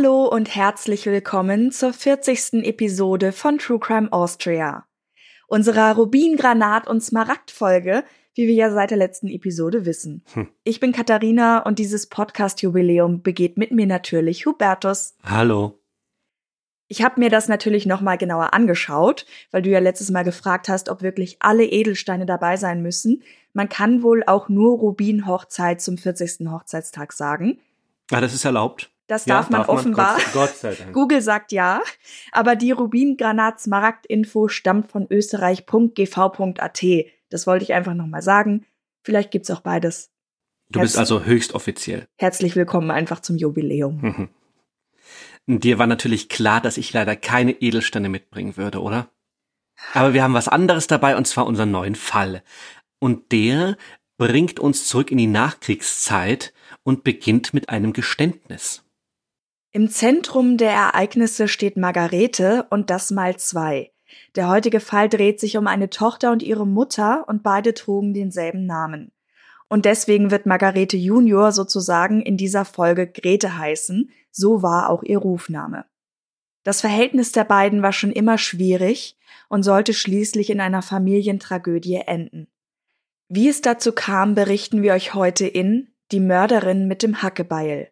Hallo und herzlich willkommen zur 40. Episode von True Crime Austria. Unserer Rubin-Granat- und Smaragd-Folge, wie wir ja seit der letzten Episode wissen. Hm. Ich bin Katharina und dieses Podcast-Jubiläum begeht mit mir natürlich Hubertus. Hallo. Ich habe mir das natürlich nochmal genauer angeschaut, weil du ja letztes Mal gefragt hast, ob wirklich alle Edelsteine dabei sein müssen. Man kann wohl auch nur Rubin-Hochzeit zum 40. Hochzeitstag sagen. Ah, das ist erlaubt. Das ja, darf man darf offenbar. Man, Gott, sei Dank. Google sagt ja. Aber die Rubin-Granat-Smaragd-Info stammt von österreich.gv.at. Das wollte ich einfach nochmal sagen. Vielleicht gibt's auch beides. Du Herz bist also höchst offiziell. Herzlich willkommen einfach zum Jubiläum. Mhm. Dir war natürlich klar, dass ich leider keine Edelsteine mitbringen würde, oder? Aber wir haben was anderes dabei, und zwar unseren neuen Fall. Und der bringt uns zurück in die Nachkriegszeit und beginnt mit einem Geständnis. Im Zentrum der Ereignisse steht Margarete und das mal zwei. Der heutige Fall dreht sich um eine Tochter und ihre Mutter und beide trugen denselben Namen. Und deswegen wird Margarete Junior sozusagen in dieser Folge Grete heißen, so war auch ihr Rufname. Das Verhältnis der beiden war schon immer schwierig und sollte schließlich in einer Familientragödie enden. Wie es dazu kam, berichten wir euch heute in Die Mörderin mit dem Hackebeil.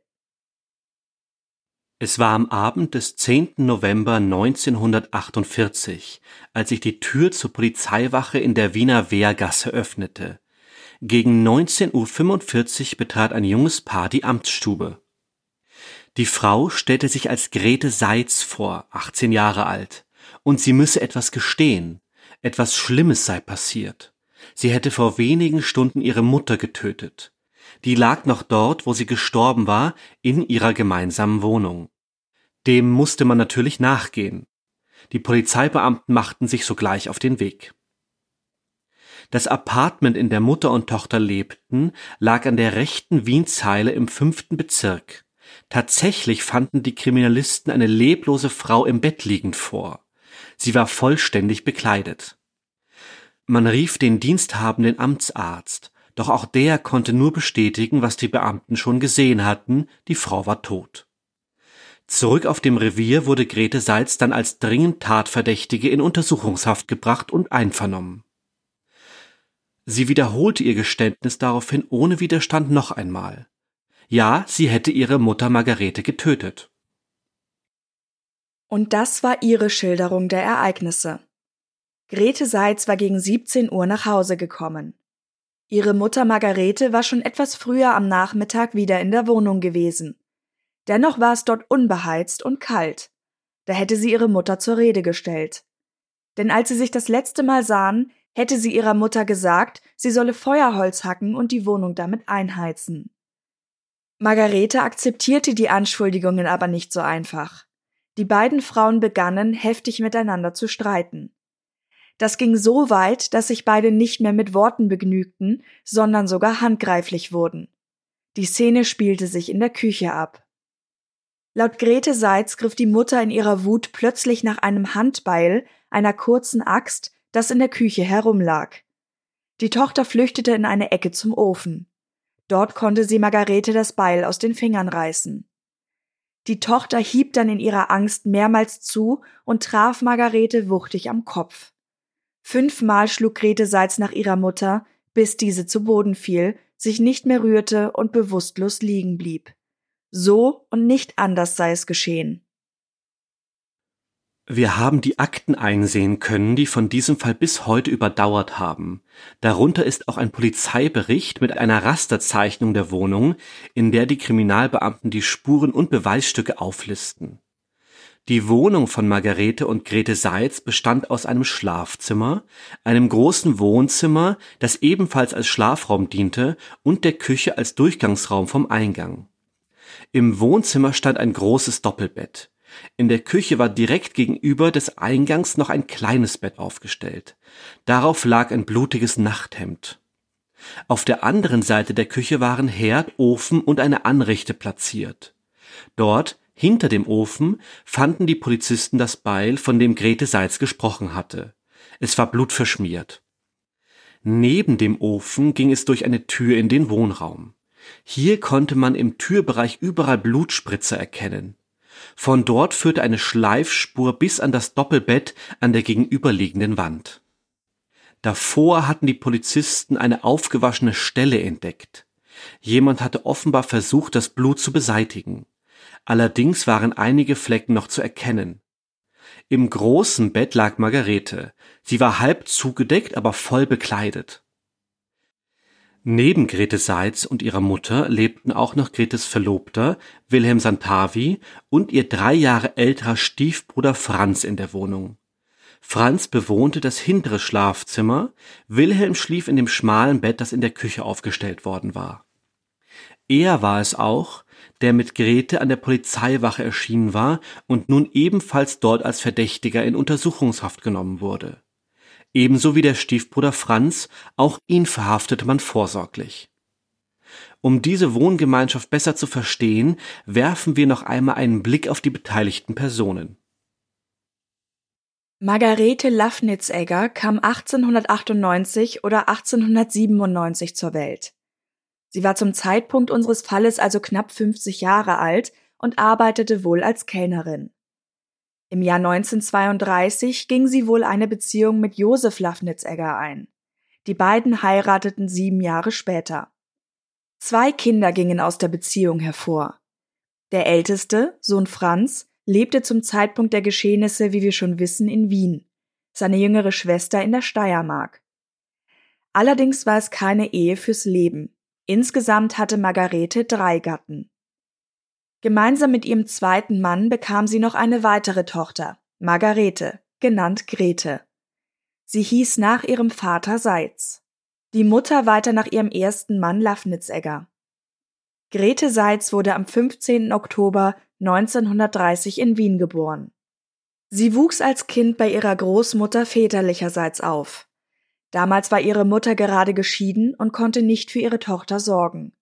Es war am Abend des 10. November 1948, als sich die Tür zur Polizeiwache in der Wiener Wehrgasse öffnete. Gegen 19.45 Uhr betrat ein junges Paar die Amtsstube. Die Frau stellte sich als Grete Seitz vor, 18 Jahre alt, und sie müsse etwas gestehen, etwas Schlimmes sei passiert. Sie hätte vor wenigen Stunden ihre Mutter getötet die lag noch dort, wo sie gestorben war, in ihrer gemeinsamen Wohnung. Dem musste man natürlich nachgehen. Die Polizeibeamten machten sich sogleich auf den Weg. Das Apartment, in der Mutter und Tochter lebten, lag an der rechten Wienzeile im fünften Bezirk. Tatsächlich fanden die Kriminalisten eine leblose Frau im Bett liegend vor. Sie war vollständig bekleidet. Man rief den diensthabenden Amtsarzt, doch auch der konnte nur bestätigen, was die Beamten schon gesehen hatten, die Frau war tot. Zurück auf dem Revier wurde Grete Salz dann als dringend Tatverdächtige in Untersuchungshaft gebracht und einvernommen. Sie wiederholte ihr Geständnis daraufhin ohne Widerstand noch einmal. Ja, sie hätte ihre Mutter Margarete getötet. Und das war ihre Schilderung der Ereignisse. Grete Seitz war gegen 17 Uhr nach Hause gekommen. Ihre Mutter Margarete war schon etwas früher am Nachmittag wieder in der Wohnung gewesen. Dennoch war es dort unbeheizt und kalt. Da hätte sie ihre Mutter zur Rede gestellt. Denn als sie sich das letzte Mal sahen, hätte sie ihrer Mutter gesagt, sie solle Feuerholz hacken und die Wohnung damit einheizen. Margarete akzeptierte die Anschuldigungen aber nicht so einfach. Die beiden Frauen begannen, heftig miteinander zu streiten. Das ging so weit, dass sich beide nicht mehr mit Worten begnügten, sondern sogar handgreiflich wurden. Die Szene spielte sich in der Küche ab. Laut Grete Seitz griff die Mutter in ihrer Wut plötzlich nach einem Handbeil, einer kurzen Axt, das in der Küche herumlag. Die Tochter flüchtete in eine Ecke zum Ofen. Dort konnte sie Margarete das Beil aus den Fingern reißen. Die Tochter hieb dann in ihrer Angst mehrmals zu und traf Margarete wuchtig am Kopf. Fünfmal schlug Grete Salz nach ihrer Mutter, bis diese zu Boden fiel, sich nicht mehr rührte und bewusstlos liegen blieb. So und nicht anders sei es geschehen. Wir haben die Akten einsehen können, die von diesem Fall bis heute überdauert haben. Darunter ist auch ein Polizeibericht mit einer Rasterzeichnung der Wohnung, in der die Kriminalbeamten die Spuren und Beweisstücke auflisten. Die Wohnung von Margarete und Grete Seitz bestand aus einem Schlafzimmer, einem großen Wohnzimmer, das ebenfalls als Schlafraum diente, und der Küche als Durchgangsraum vom Eingang. Im Wohnzimmer stand ein großes Doppelbett. In der Küche war direkt gegenüber des Eingangs noch ein kleines Bett aufgestellt. Darauf lag ein blutiges Nachthemd. Auf der anderen Seite der Küche waren Herd, Ofen und eine Anrichte platziert. Dort, hinter dem Ofen, fanden die Polizisten das Beil, von dem Grete Seitz gesprochen hatte. Es war blutverschmiert. Neben dem Ofen ging es durch eine Tür in den Wohnraum. Hier konnte man im Türbereich überall Blutspritzer erkennen. Von dort führte eine Schleifspur bis an das Doppelbett an der gegenüberliegenden Wand. Davor hatten die Polizisten eine aufgewaschene Stelle entdeckt. Jemand hatte offenbar versucht, das Blut zu beseitigen. Allerdings waren einige Flecken noch zu erkennen. Im großen Bett lag Margarete. Sie war halb zugedeckt, aber voll bekleidet. Neben Grete Seitz und ihrer Mutter lebten auch noch Gretes Verlobter Wilhelm Santavi und ihr drei Jahre älterer Stiefbruder Franz in der Wohnung. Franz bewohnte das hintere Schlafzimmer, Wilhelm schlief in dem schmalen Bett, das in der Küche aufgestellt worden war. Er war es auch, der mit Grete an der Polizeiwache erschienen war und nun ebenfalls dort als Verdächtiger in Untersuchungshaft genommen wurde ebenso wie der Stiefbruder Franz, auch ihn verhaftete man vorsorglich. Um diese Wohngemeinschaft besser zu verstehen, werfen wir noch einmal einen Blick auf die beteiligten Personen. Margarete Lafnitzegger kam 1898 oder 1897 zur Welt. Sie war zum Zeitpunkt unseres Falles also knapp 50 Jahre alt und arbeitete wohl als Kellnerin. Im Jahr 1932 ging sie wohl eine Beziehung mit Josef Lafnitzegger ein. Die beiden heirateten sieben Jahre später. Zwei Kinder gingen aus der Beziehung hervor. Der älteste, Sohn Franz, lebte zum Zeitpunkt der Geschehnisse, wie wir schon wissen, in Wien, seine jüngere Schwester in der Steiermark. Allerdings war es keine Ehe fürs Leben. Insgesamt hatte Margarete drei Gatten. Gemeinsam mit ihrem zweiten Mann bekam sie noch eine weitere Tochter, Margarete, genannt Grete. Sie hieß nach ihrem Vater Seitz. Die Mutter weiter nach ihrem ersten Mann Lafnitzegger. Grete Seitz wurde am 15. Oktober 1930 in Wien geboren. Sie wuchs als Kind bei ihrer Großmutter väterlicherseits auf. Damals war ihre Mutter gerade geschieden und konnte nicht für ihre Tochter sorgen.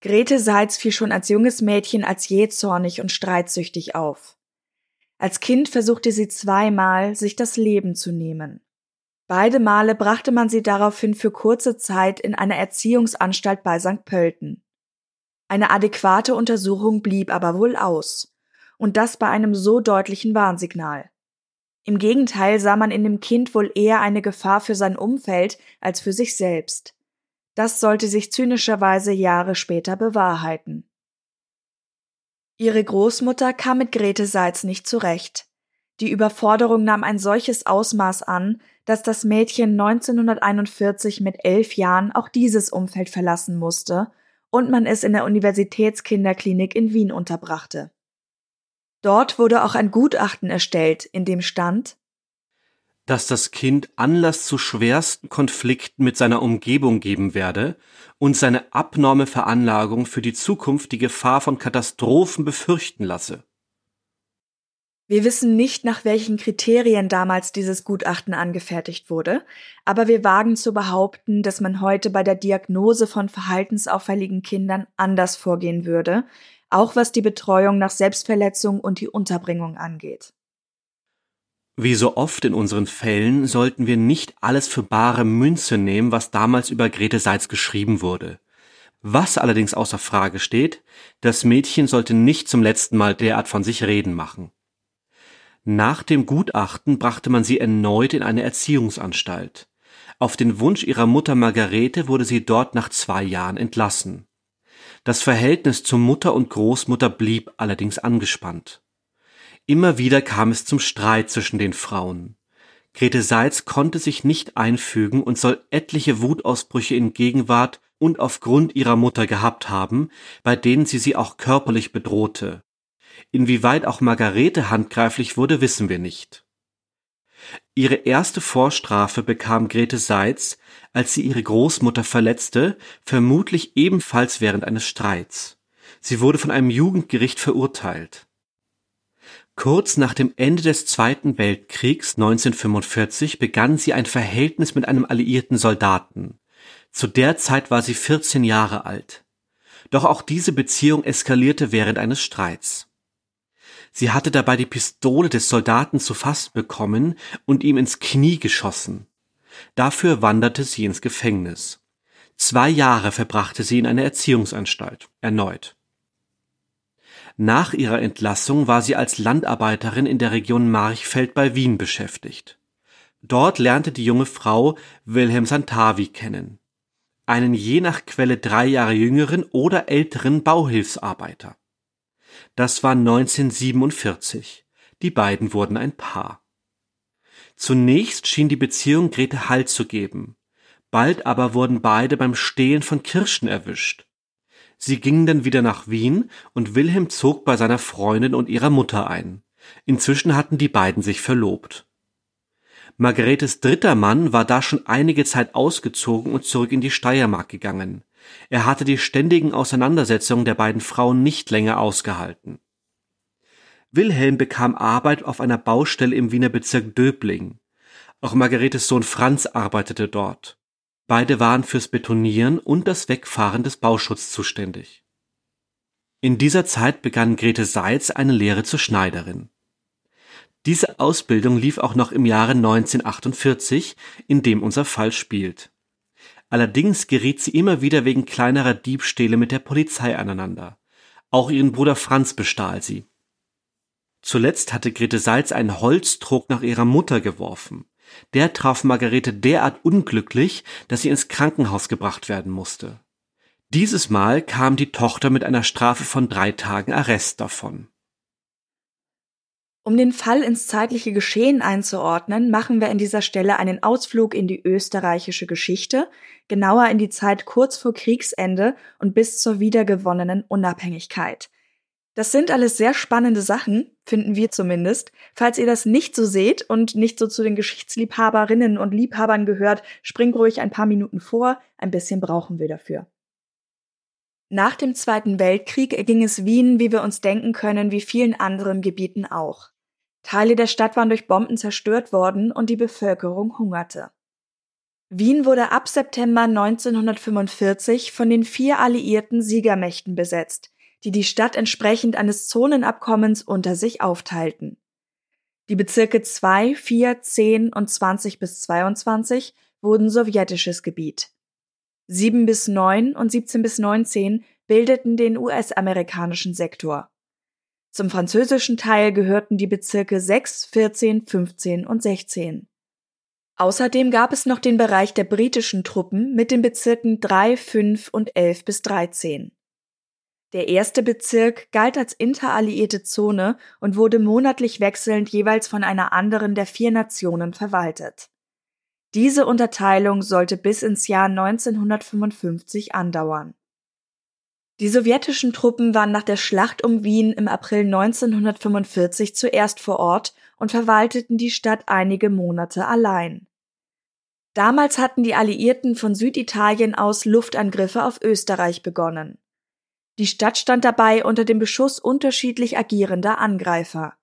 Grete Seitz fiel schon als junges Mädchen als jähzornig und streitsüchtig auf. Als Kind versuchte sie zweimal, sich das Leben zu nehmen. Beide Male brachte man sie daraufhin für kurze Zeit in eine Erziehungsanstalt bei St. Pölten. Eine adäquate Untersuchung blieb aber wohl aus. Und das bei einem so deutlichen Warnsignal. Im Gegenteil sah man in dem Kind wohl eher eine Gefahr für sein Umfeld als für sich selbst. Das sollte sich zynischerweise Jahre später bewahrheiten. Ihre Großmutter kam mit Grete Seitz nicht zurecht. Die Überforderung nahm ein solches Ausmaß an, dass das Mädchen 1941 mit elf Jahren auch dieses Umfeld verlassen musste und man es in der Universitätskinderklinik in Wien unterbrachte. Dort wurde auch ein Gutachten erstellt, in dem stand, dass das Kind Anlass zu schwersten Konflikten mit seiner Umgebung geben werde und seine abnorme Veranlagung für die Zukunft die Gefahr von Katastrophen befürchten lasse. Wir wissen nicht, nach welchen Kriterien damals dieses Gutachten angefertigt wurde, aber wir wagen zu behaupten, dass man heute bei der Diagnose von verhaltensauffälligen Kindern anders vorgehen würde, auch was die Betreuung nach Selbstverletzung und die Unterbringung angeht. Wie so oft in unseren Fällen sollten wir nicht alles für bare Münze nehmen, was damals über Grete Seitz geschrieben wurde. Was allerdings außer Frage steht, das Mädchen sollte nicht zum letzten Mal derart von sich reden machen. Nach dem Gutachten brachte man sie erneut in eine Erziehungsanstalt. Auf den Wunsch ihrer Mutter Margarete wurde sie dort nach zwei Jahren entlassen. Das Verhältnis zur Mutter und Großmutter blieb allerdings angespannt. Immer wieder kam es zum Streit zwischen den Frauen. Grete Seitz konnte sich nicht einfügen und soll etliche Wutausbrüche in Gegenwart und aufgrund ihrer Mutter gehabt haben, bei denen sie sie auch körperlich bedrohte. Inwieweit auch Margarete handgreiflich wurde, wissen wir nicht. Ihre erste Vorstrafe bekam Grete Seitz, als sie ihre Großmutter verletzte, vermutlich ebenfalls während eines Streits. Sie wurde von einem Jugendgericht verurteilt. Kurz nach dem Ende des Zweiten Weltkriegs 1945 begann sie ein Verhältnis mit einem alliierten Soldaten. Zu der Zeit war sie 14 Jahre alt. Doch auch diese Beziehung eskalierte während eines Streits. Sie hatte dabei die Pistole des Soldaten zu fassen bekommen und ihm ins Knie geschossen. Dafür wanderte sie ins Gefängnis. Zwei Jahre verbrachte sie in einer Erziehungsanstalt, erneut. Nach ihrer Entlassung war sie als Landarbeiterin in der Region Marchfeld bei Wien beschäftigt. Dort lernte die junge Frau Wilhelm Santavi kennen, einen je nach Quelle drei Jahre jüngeren oder älteren Bauhilfsarbeiter. Das war 1947. Die beiden wurden ein Paar. Zunächst schien die Beziehung Grete Halt zu geben. Bald aber wurden beide beim Stehlen von Kirschen erwischt. Sie gingen dann wieder nach Wien und Wilhelm zog bei seiner Freundin und ihrer Mutter ein. Inzwischen hatten die beiden sich verlobt. Margaretes dritter Mann war da schon einige Zeit ausgezogen und zurück in die Steiermark gegangen. Er hatte die ständigen Auseinandersetzungen der beiden Frauen nicht länger ausgehalten. Wilhelm bekam Arbeit auf einer Baustelle im Wiener Bezirk Döbling. Auch Margaretes Sohn Franz arbeitete dort. Beide waren fürs Betonieren und das Wegfahren des Bauschutzes zuständig. In dieser Zeit begann Grete Seitz eine Lehre zur Schneiderin. Diese Ausbildung lief auch noch im Jahre 1948, in dem unser Fall spielt. Allerdings geriet sie immer wieder wegen kleinerer Diebstähle mit der Polizei aneinander. Auch ihren Bruder Franz bestahl sie. Zuletzt hatte Grete Salz einen Holztrog nach ihrer Mutter geworfen. Der traf Margarete derart unglücklich, dass sie ins Krankenhaus gebracht werden musste. Dieses Mal kam die Tochter mit einer Strafe von drei Tagen Arrest davon. Um den Fall ins zeitliche Geschehen einzuordnen, machen wir an dieser Stelle einen Ausflug in die österreichische Geschichte, genauer in die Zeit kurz vor Kriegsende und bis zur wiedergewonnenen Unabhängigkeit. Das sind alles sehr spannende Sachen, finden wir zumindest. Falls ihr das nicht so seht und nicht so zu den Geschichtsliebhaberinnen und Liebhabern gehört, springt ruhig ein paar Minuten vor, ein bisschen brauchen wir dafür. Nach dem Zweiten Weltkrieg ging es Wien, wie wir uns denken können, wie vielen anderen Gebieten auch. Teile der Stadt waren durch Bomben zerstört worden und die Bevölkerung hungerte. Wien wurde ab September 1945 von den vier alliierten Siegermächten besetzt, die die Stadt entsprechend eines Zonenabkommens unter sich aufteilten. Die Bezirke 2, 4, 10 und 20 bis 22 wurden sowjetisches Gebiet. 7 bis 9 und 17 bis 19 bildeten den US-amerikanischen Sektor. Zum französischen Teil gehörten die Bezirke 6, 14, 15 und 16. Außerdem gab es noch den Bereich der britischen Truppen mit den Bezirken 3, 5 und 11 bis 13. Der erste Bezirk galt als interalliierte Zone und wurde monatlich wechselnd jeweils von einer anderen der vier Nationen verwaltet. Diese Unterteilung sollte bis ins Jahr 1955 andauern. Die sowjetischen Truppen waren nach der Schlacht um Wien im April 1945 zuerst vor Ort und verwalteten die Stadt einige Monate allein. Damals hatten die Alliierten von Süditalien aus Luftangriffe auf Österreich begonnen. Die Stadt stand dabei unter dem Beschuss unterschiedlich agierender Angreifer.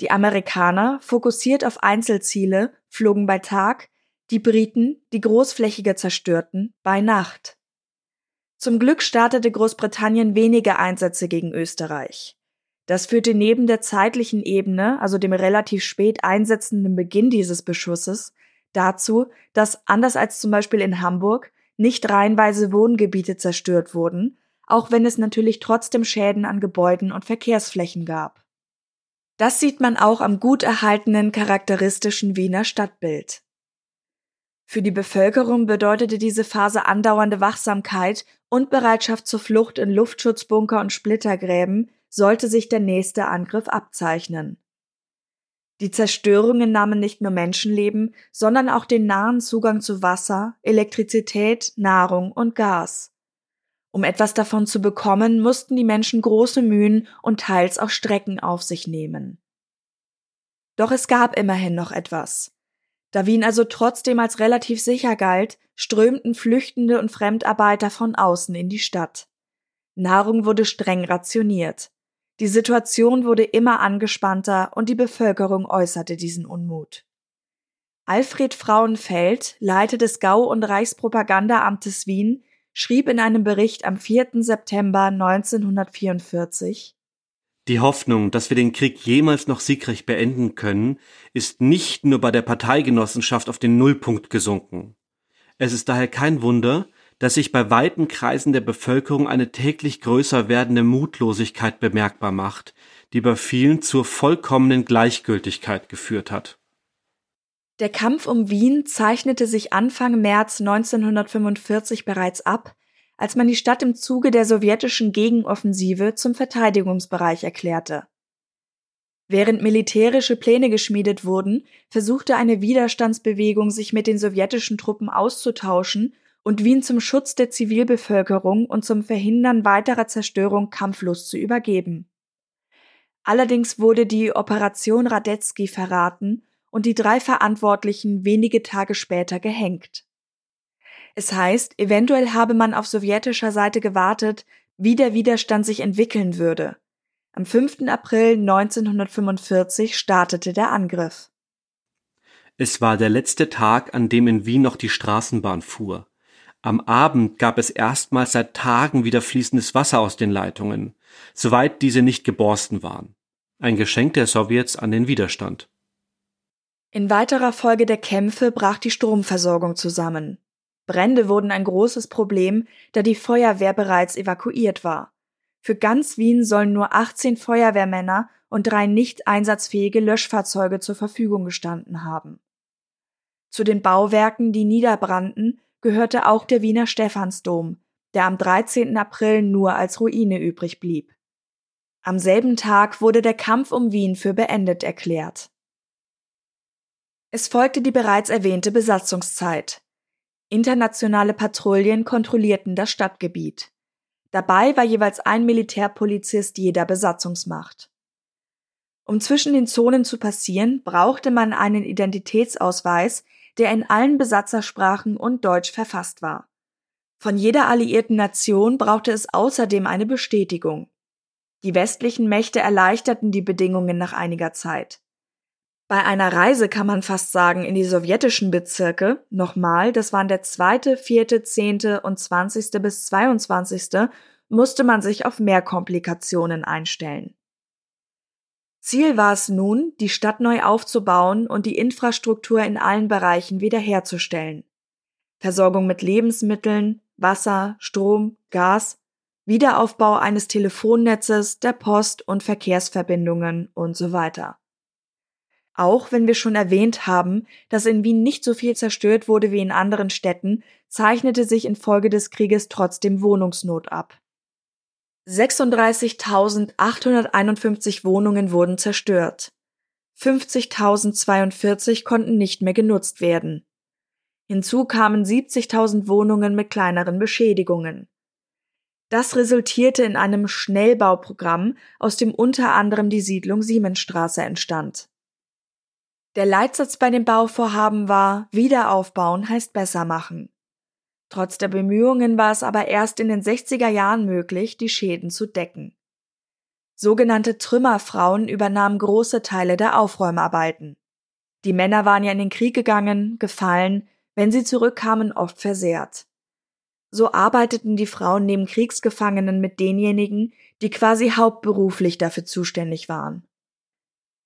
Die Amerikaner, fokussiert auf Einzelziele, flogen bei Tag, die Briten, die großflächiger zerstörten, bei Nacht. Zum Glück startete Großbritannien wenige Einsätze gegen Österreich. Das führte neben der zeitlichen Ebene, also dem relativ spät einsetzenden Beginn dieses Beschusses, dazu, dass anders als zum Beispiel in Hamburg nicht reihenweise Wohngebiete zerstört wurden, auch wenn es natürlich trotzdem Schäden an Gebäuden und Verkehrsflächen gab. Das sieht man auch am gut erhaltenen charakteristischen Wiener Stadtbild. Für die Bevölkerung bedeutete diese Phase andauernde Wachsamkeit und Bereitschaft zur Flucht in Luftschutzbunker und Splittergräben, sollte sich der nächste Angriff abzeichnen. Die Zerstörungen nahmen nicht nur Menschenleben, sondern auch den nahen Zugang zu Wasser, Elektrizität, Nahrung und Gas. Um etwas davon zu bekommen, mussten die Menschen große Mühen und teils auch Strecken auf sich nehmen. Doch es gab immerhin noch etwas. Da Wien also trotzdem als relativ sicher galt, strömten Flüchtende und Fremdarbeiter von außen in die Stadt. Nahrung wurde streng rationiert. Die Situation wurde immer angespannter und die Bevölkerung äußerte diesen Unmut. Alfred Frauenfeld, Leiter des Gau- und Reichspropagandaamtes Wien, schrieb in einem Bericht am 4. September 1944 Die Hoffnung, dass wir den Krieg jemals noch siegreich beenden können, ist nicht nur bei der Parteigenossenschaft auf den Nullpunkt gesunken. Es ist daher kein Wunder, dass sich bei weiten Kreisen der Bevölkerung eine täglich größer werdende Mutlosigkeit bemerkbar macht, die bei vielen zur vollkommenen Gleichgültigkeit geführt hat. Der Kampf um Wien zeichnete sich Anfang März 1945 bereits ab, als man die Stadt im Zuge der sowjetischen Gegenoffensive zum Verteidigungsbereich erklärte. Während militärische Pläne geschmiedet wurden, versuchte eine Widerstandsbewegung sich mit den sowjetischen Truppen auszutauschen und Wien zum Schutz der Zivilbevölkerung und zum Verhindern weiterer Zerstörung kampflos zu übergeben. Allerdings wurde die Operation Radetzky verraten und die drei Verantwortlichen wenige Tage später gehängt. Es heißt, eventuell habe man auf sowjetischer Seite gewartet, wie der Widerstand sich entwickeln würde. Am 5. April 1945 startete der Angriff. Es war der letzte Tag, an dem in Wien noch die Straßenbahn fuhr. Am Abend gab es erstmals seit Tagen wieder fließendes Wasser aus den Leitungen, soweit diese nicht geborsten waren. Ein Geschenk der Sowjets an den Widerstand. In weiterer Folge der Kämpfe brach die Stromversorgung zusammen. Brände wurden ein großes Problem, da die Feuerwehr bereits evakuiert war. Für ganz Wien sollen nur 18 Feuerwehrmänner und drei nicht einsatzfähige Löschfahrzeuge zur Verfügung gestanden haben. Zu den Bauwerken, die niederbrannten, gehörte auch der Wiener Stephansdom, der am 13. April nur als Ruine übrig blieb. Am selben Tag wurde der Kampf um Wien für beendet erklärt. Es folgte die bereits erwähnte Besatzungszeit. Internationale Patrouillen kontrollierten das Stadtgebiet. Dabei war jeweils ein Militärpolizist jeder Besatzungsmacht. Um zwischen den Zonen zu passieren, brauchte man einen Identitätsausweis, der in allen Besatzersprachen und Deutsch verfasst war. Von jeder alliierten Nation brauchte es außerdem eine Bestätigung. Die westlichen Mächte erleichterten die Bedingungen nach einiger Zeit. Bei einer Reise kann man fast sagen in die sowjetischen Bezirke, nochmal, das waren der zweite, vierte, zehnte und zwanzigste bis zweiundzwanzigste, musste man sich auf mehr Komplikationen einstellen. Ziel war es nun, die Stadt neu aufzubauen und die Infrastruktur in allen Bereichen wiederherzustellen. Versorgung mit Lebensmitteln, Wasser, Strom, Gas, Wiederaufbau eines Telefonnetzes, der Post- und Verkehrsverbindungen und so weiter. Auch wenn wir schon erwähnt haben, dass in Wien nicht so viel zerstört wurde wie in anderen Städten, zeichnete sich infolge des Krieges trotzdem Wohnungsnot ab. 36.851 Wohnungen wurden zerstört. 50.042 konnten nicht mehr genutzt werden. Hinzu kamen 70.000 Wohnungen mit kleineren Beschädigungen. Das resultierte in einem Schnellbauprogramm, aus dem unter anderem die Siedlung Siemensstraße entstand. Der Leitsatz bei dem Bauvorhaben war Wiederaufbauen heißt besser machen. Trotz der Bemühungen war es aber erst in den 60er Jahren möglich, die Schäden zu decken. Sogenannte Trümmerfrauen übernahmen große Teile der Aufräumarbeiten. Die Männer waren ja in den Krieg gegangen, gefallen, wenn sie zurückkamen, oft versehrt. So arbeiteten die Frauen neben Kriegsgefangenen mit denjenigen, die quasi hauptberuflich dafür zuständig waren.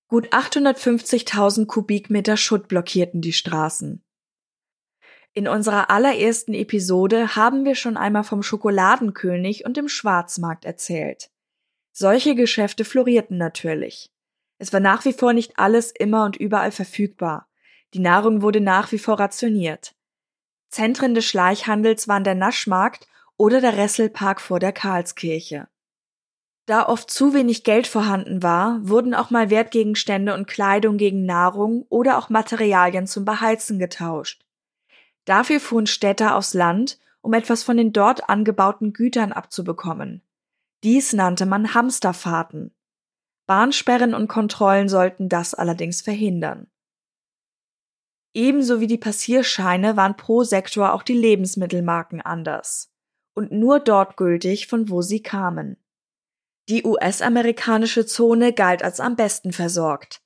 Gut 850.000 Kubikmeter Schutt blockierten die Straßen. In unserer allerersten Episode haben wir schon einmal vom Schokoladenkönig und dem Schwarzmarkt erzählt. Solche Geschäfte florierten natürlich. Es war nach wie vor nicht alles immer und überall verfügbar. Die Nahrung wurde nach wie vor rationiert. Zentren des Schleichhandels waren der Naschmarkt oder der Resselpark vor der Karlskirche. Da oft zu wenig Geld vorhanden war, wurden auch mal Wertgegenstände und Kleidung gegen Nahrung oder auch Materialien zum Beheizen getauscht. Dafür fuhren Städter aufs Land, um etwas von den dort angebauten Gütern abzubekommen. Dies nannte man Hamsterfahrten. Bahnsperren und Kontrollen sollten das allerdings verhindern. Ebenso wie die Passierscheine waren pro Sektor auch die Lebensmittelmarken anders. und nur dort gültig, von wo sie kamen. Die US-amerikanische Zone galt als am besten versorgt.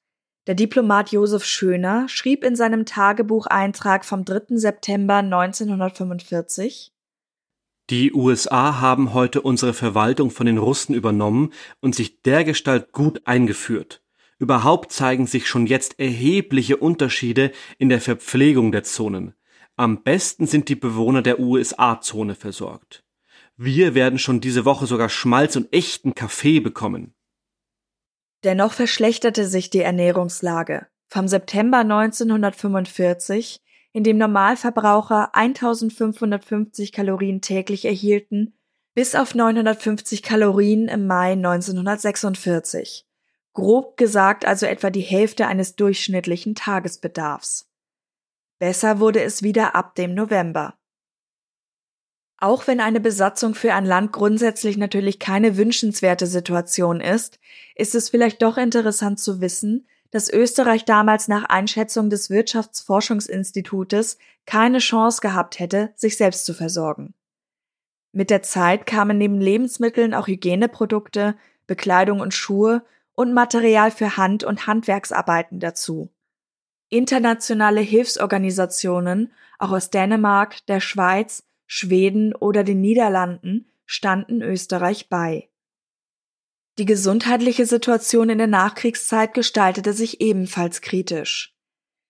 Der Diplomat Josef Schöner schrieb in seinem Tagebucheintrag vom 3. September 1945 Die USA haben heute unsere Verwaltung von den Russen übernommen und sich dergestalt gut eingeführt. Überhaupt zeigen sich schon jetzt erhebliche Unterschiede in der Verpflegung der Zonen. Am besten sind die Bewohner der USA-Zone versorgt. Wir werden schon diese Woche sogar Schmalz und echten Kaffee bekommen. Dennoch verschlechterte sich die Ernährungslage. Vom September 1945, in dem Normalverbraucher 1550 Kalorien täglich erhielten, bis auf 950 Kalorien im Mai 1946. Grob gesagt also etwa die Hälfte eines durchschnittlichen Tagesbedarfs. Besser wurde es wieder ab dem November. Auch wenn eine Besatzung für ein Land grundsätzlich natürlich keine wünschenswerte Situation ist, ist es vielleicht doch interessant zu wissen, dass Österreich damals nach Einschätzung des Wirtschaftsforschungsinstitutes keine Chance gehabt hätte, sich selbst zu versorgen. Mit der Zeit kamen neben Lebensmitteln auch Hygieneprodukte, Bekleidung und Schuhe und Material für Hand- und Handwerksarbeiten dazu. Internationale Hilfsorganisationen, auch aus Dänemark, der Schweiz, Schweden oder den Niederlanden, standen Österreich bei. Die gesundheitliche Situation in der Nachkriegszeit gestaltete sich ebenfalls kritisch.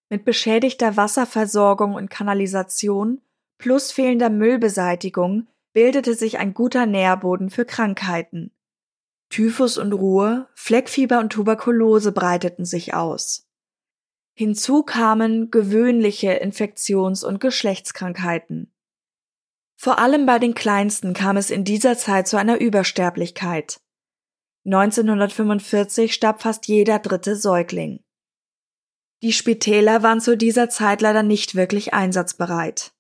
Mit beschädigter Wasserversorgung und Kanalisation plus fehlender Müllbeseitigung bildete sich ein guter Nährboden für Krankheiten. Typhus und Ruhe, Fleckfieber und Tuberkulose breiteten sich aus. Hinzu kamen gewöhnliche Infektions- und Geschlechtskrankheiten. Vor allem bei den Kleinsten kam es in dieser Zeit zu einer Übersterblichkeit. 1945 starb fast jeder dritte Säugling. Die Spitäler waren zu dieser Zeit leider nicht wirklich einsatzbereit.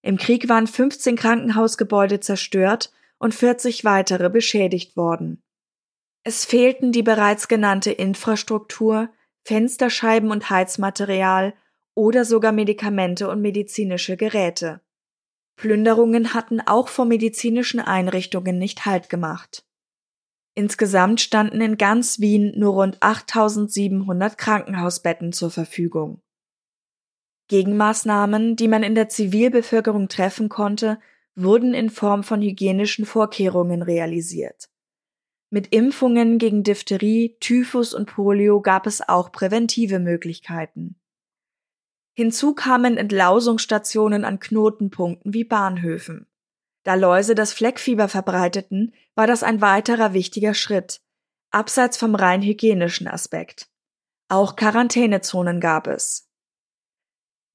Im Krieg waren 15 Krankenhausgebäude zerstört und 40 weitere beschädigt worden. Es fehlten die bereits genannte Infrastruktur, Fensterscheiben und Heizmaterial oder sogar Medikamente und medizinische Geräte. Plünderungen hatten auch vor medizinischen Einrichtungen nicht Halt gemacht. Insgesamt standen in ganz Wien nur rund 8700 Krankenhausbetten zur Verfügung. Gegenmaßnahmen, die man in der Zivilbevölkerung treffen konnte, wurden in Form von hygienischen Vorkehrungen realisiert. Mit Impfungen gegen Diphtherie, Typhus und Polio gab es auch präventive Möglichkeiten. Hinzu kamen Entlausungsstationen an Knotenpunkten wie Bahnhöfen. Da Läuse das Fleckfieber verbreiteten, war das ein weiterer wichtiger Schritt, abseits vom rein hygienischen Aspekt. Auch Quarantänezonen gab es.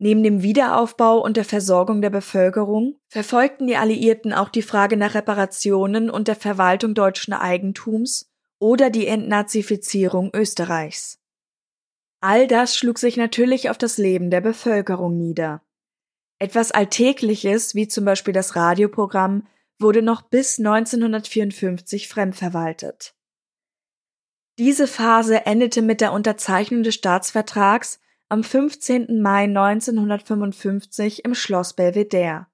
Neben dem Wiederaufbau und der Versorgung der Bevölkerung verfolgten die Alliierten auch die Frage nach Reparationen und der Verwaltung deutschen Eigentums oder die Entnazifizierung Österreichs. All das schlug sich natürlich auf das Leben der Bevölkerung nieder. Etwas Alltägliches, wie zum Beispiel das Radioprogramm, wurde noch bis 1954 fremdverwaltet. Diese Phase endete mit der Unterzeichnung des Staatsvertrags am 15. Mai 1955 im Schloss Belvedere.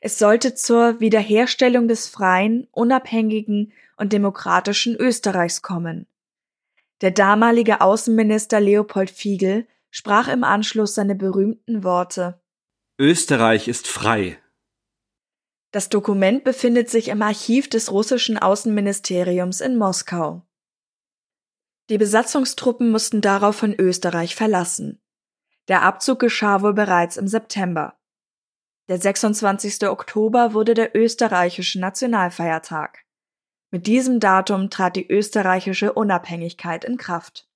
Es sollte zur Wiederherstellung des freien, unabhängigen und demokratischen Österreichs kommen. Der damalige Außenminister Leopold Fiegel sprach im Anschluss seine berühmten Worte Österreich ist frei. Das Dokument befindet sich im Archiv des russischen Außenministeriums in Moskau. Die Besatzungstruppen mussten daraufhin Österreich verlassen. Der Abzug geschah wohl bereits im September. Der 26. Oktober wurde der österreichische Nationalfeiertag. Mit diesem Datum trat die österreichische Unabhängigkeit in Kraft.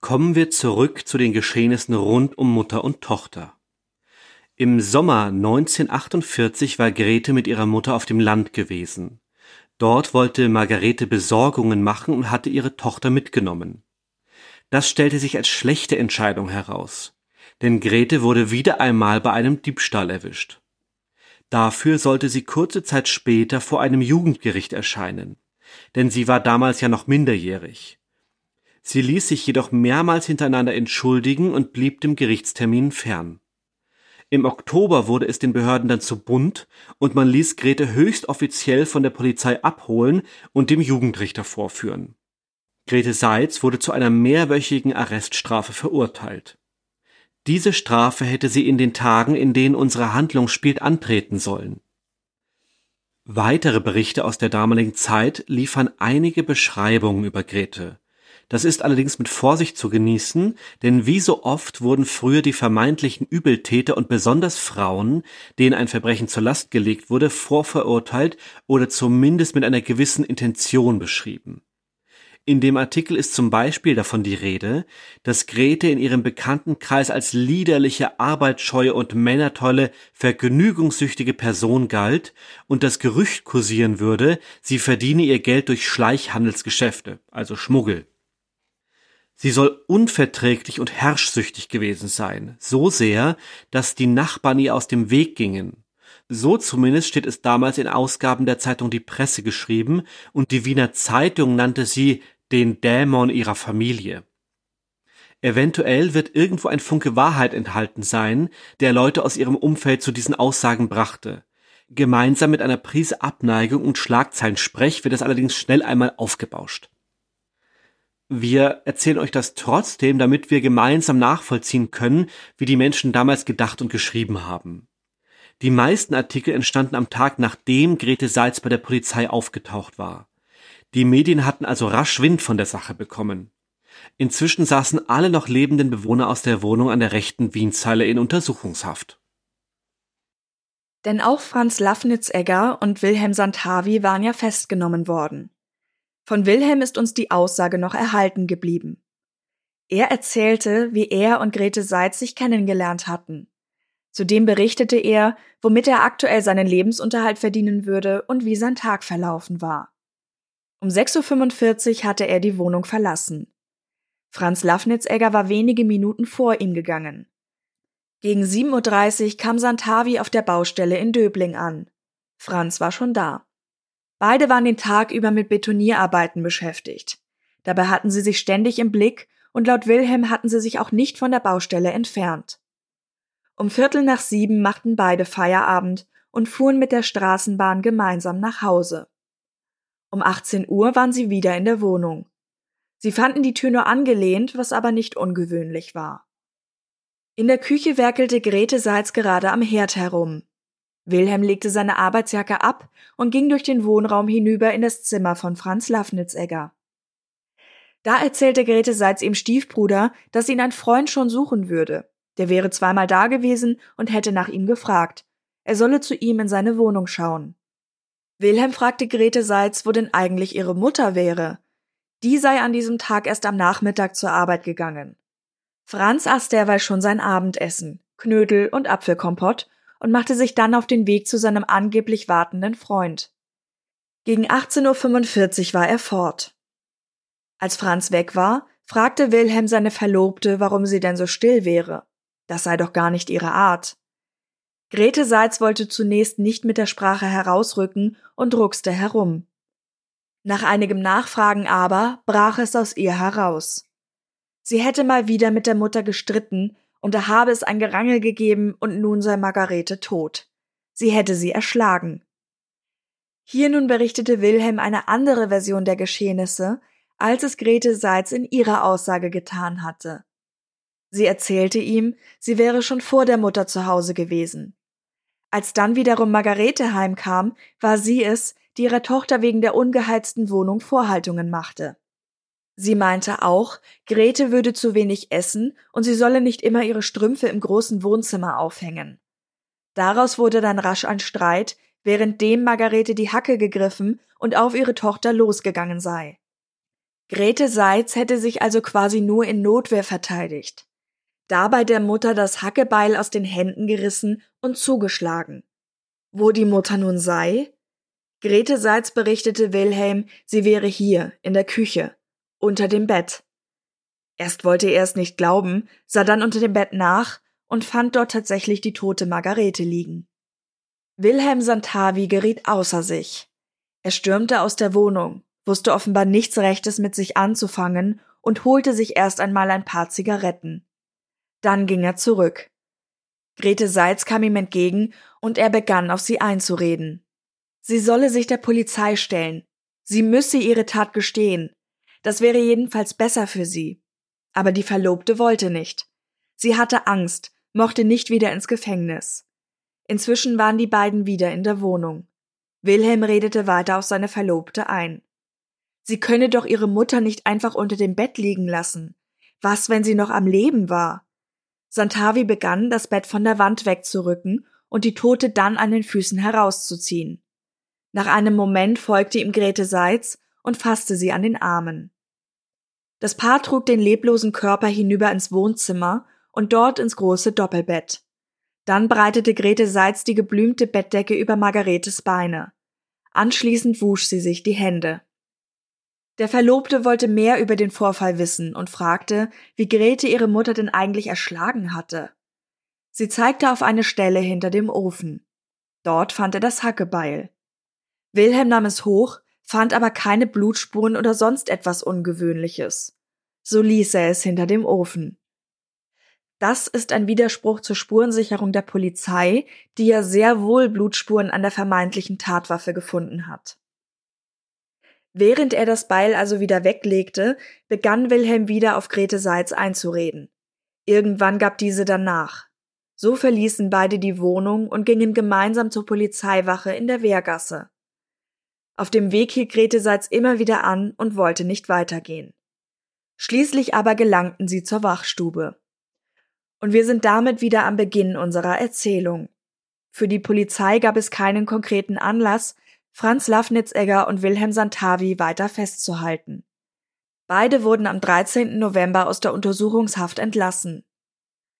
Kommen wir zurück zu den Geschehnissen rund um Mutter und Tochter. Im Sommer 1948 war Grete mit ihrer Mutter auf dem Land gewesen. Dort wollte Margarete Besorgungen machen und hatte ihre Tochter mitgenommen. Das stellte sich als schlechte Entscheidung heraus, denn Grete wurde wieder einmal bei einem Diebstahl erwischt. Dafür sollte sie kurze Zeit später vor einem Jugendgericht erscheinen, denn sie war damals ja noch minderjährig. Sie ließ sich jedoch mehrmals hintereinander entschuldigen und blieb dem Gerichtstermin fern. Im Oktober wurde es den Behörden dann zu bunt und man ließ Grete höchst offiziell von der Polizei abholen und dem Jugendrichter vorführen. Grete Seitz wurde zu einer mehrwöchigen Arreststrafe verurteilt. Diese Strafe hätte sie in den Tagen, in denen unsere Handlung spielt, antreten sollen. Weitere Berichte aus der damaligen Zeit liefern einige Beschreibungen über Grete. Das ist allerdings mit Vorsicht zu genießen, denn wie so oft wurden früher die vermeintlichen Übeltäter und besonders Frauen, denen ein Verbrechen zur Last gelegt wurde, vorverurteilt oder zumindest mit einer gewissen Intention beschrieben. In dem Artikel ist zum Beispiel davon die Rede, dass Grete in ihrem Bekanntenkreis als liederliche, arbeitsscheue und männertolle, vergnügungssüchtige Person galt und das Gerücht kursieren würde, sie verdiene ihr Geld durch Schleichhandelsgeschäfte, also Schmuggel. Sie soll unverträglich und herrschsüchtig gewesen sein, so sehr, dass die Nachbarn ihr aus dem Weg gingen. So zumindest steht es damals in Ausgaben der Zeitung Die Presse geschrieben, und die Wiener Zeitung nannte sie den Dämon ihrer Familie. Eventuell wird irgendwo ein Funke Wahrheit enthalten sein, der Leute aus ihrem Umfeld zu diesen Aussagen brachte. Gemeinsam mit einer Prise Abneigung und Schlagzeilensprech wird es allerdings schnell einmal aufgebauscht. Wir erzählen euch das trotzdem, damit wir gemeinsam nachvollziehen können, wie die Menschen damals gedacht und geschrieben haben. Die meisten Artikel entstanden am Tag, nachdem Grete Salz bei der Polizei aufgetaucht war. Die Medien hatten also rasch Wind von der Sache bekommen. Inzwischen saßen alle noch lebenden Bewohner aus der Wohnung an der rechten Wienzeile in Untersuchungshaft. Denn auch Franz Lafnitzegger und Wilhelm Santavi waren ja festgenommen worden. Von Wilhelm ist uns die Aussage noch erhalten geblieben. Er erzählte, wie er und Grete Seitz sich kennengelernt hatten. Zudem berichtete er, womit er aktuell seinen Lebensunterhalt verdienen würde und wie sein Tag verlaufen war. Um 6.45 Uhr hatte er die Wohnung verlassen. Franz Lafnitzegger war wenige Minuten vor ihm gegangen. Gegen 7.30 Uhr kam Santavi auf der Baustelle in Döbling an. Franz war schon da. Beide waren den Tag über mit Betonierarbeiten beschäftigt. Dabei hatten sie sich ständig im Blick und laut Wilhelm hatten sie sich auch nicht von der Baustelle entfernt. Um Viertel nach sieben machten beide Feierabend und fuhren mit der Straßenbahn gemeinsam nach Hause. Um 18 Uhr waren sie wieder in der Wohnung. Sie fanden die Tür nur angelehnt, was aber nicht ungewöhnlich war. In der Küche werkelte Grete Salz gerade am Herd herum. Wilhelm legte seine Arbeitsjacke ab und ging durch den Wohnraum hinüber in das Zimmer von Franz Lafnitzegger. Da erzählte Grete Salz ihm Stiefbruder, dass ihn ein Freund schon suchen würde. Der wäre zweimal da gewesen und hätte nach ihm gefragt. Er solle zu ihm in seine Wohnung schauen. Wilhelm fragte Grete Seitz, wo denn eigentlich ihre Mutter wäre. Die sei an diesem Tag erst am Nachmittag zur Arbeit gegangen. Franz aß derweil schon sein Abendessen, Knödel und Apfelkompott und machte sich dann auf den Weg zu seinem angeblich wartenden Freund. Gegen 18.45 Uhr war er fort. Als Franz weg war, fragte Wilhelm seine Verlobte, warum sie denn so still wäre. Das sei doch gar nicht ihre Art. Grete Seitz wollte zunächst nicht mit der Sprache herausrücken und druckste herum. Nach einigem Nachfragen aber brach es aus ihr heraus. Sie hätte mal wieder mit der Mutter gestritten, und da habe es ein Gerangel gegeben, und nun sei Margarete tot. Sie hätte sie erschlagen. Hier nun berichtete Wilhelm eine andere Version der Geschehnisse, als es Grete Seitz in ihrer Aussage getan hatte. Sie erzählte ihm, sie wäre schon vor der Mutter zu Hause gewesen. Als dann wiederum Margarete heimkam, war sie es, die ihrer Tochter wegen der ungeheizten Wohnung Vorhaltungen machte. Sie meinte auch, Grete würde zu wenig essen und sie solle nicht immer ihre Strümpfe im großen Wohnzimmer aufhängen. Daraus wurde dann rasch ein Streit, währenddem Margarete die Hacke gegriffen und auf ihre Tochter losgegangen sei. Grete Seitz hätte sich also quasi nur in Notwehr verteidigt dabei der Mutter das Hackebeil aus den Händen gerissen und zugeschlagen. Wo die Mutter nun sei? Grete Seitz berichtete Wilhelm, sie wäre hier, in der Küche, unter dem Bett. Erst wollte er es nicht glauben, sah dann unter dem Bett nach und fand dort tatsächlich die tote Margarete liegen. Wilhelm Santavi geriet außer sich. Er stürmte aus der Wohnung, wusste offenbar nichts Rechtes mit sich anzufangen und holte sich erst einmal ein paar Zigaretten. Dann ging er zurück. Grete Seitz kam ihm entgegen und er begann auf sie einzureden. Sie solle sich der Polizei stellen. Sie müsse ihre Tat gestehen. Das wäre jedenfalls besser für sie. Aber die Verlobte wollte nicht. Sie hatte Angst, mochte nicht wieder ins Gefängnis. Inzwischen waren die beiden wieder in der Wohnung. Wilhelm redete weiter auf seine Verlobte ein. Sie könne doch ihre Mutter nicht einfach unter dem Bett liegen lassen. Was, wenn sie noch am Leben war? Santavi begann, das Bett von der Wand wegzurücken und die Tote dann an den Füßen herauszuziehen. Nach einem Moment folgte ihm Grete Seitz und fasste sie an den Armen. Das Paar trug den leblosen Körper hinüber ins Wohnzimmer und dort ins große Doppelbett. Dann breitete Grete Seitz die geblümte Bettdecke über Margaretes Beine. Anschließend wusch sie sich die Hände. Der Verlobte wollte mehr über den Vorfall wissen und fragte, wie Grete ihre Mutter denn eigentlich erschlagen hatte. Sie zeigte auf eine Stelle hinter dem Ofen. Dort fand er das Hackebeil. Wilhelm nahm es hoch, fand aber keine Blutspuren oder sonst etwas Ungewöhnliches. So ließ er es hinter dem Ofen. Das ist ein Widerspruch zur Spurensicherung der Polizei, die ja sehr wohl Blutspuren an der vermeintlichen Tatwaffe gefunden hat. Während er das Beil also wieder weglegte, begann Wilhelm wieder auf Grete Seitz einzureden. Irgendwann gab diese dann nach. So verließen beide die Wohnung und gingen gemeinsam zur Polizeiwache in der Wehrgasse. Auf dem Weg hielt Grete Seitz immer wieder an und wollte nicht weitergehen. Schließlich aber gelangten sie zur Wachstube. Und wir sind damit wieder am Beginn unserer Erzählung. Für die Polizei gab es keinen konkreten Anlass, Franz Lafnitzegger und Wilhelm Santavi weiter festzuhalten. Beide wurden am 13. November aus der Untersuchungshaft entlassen.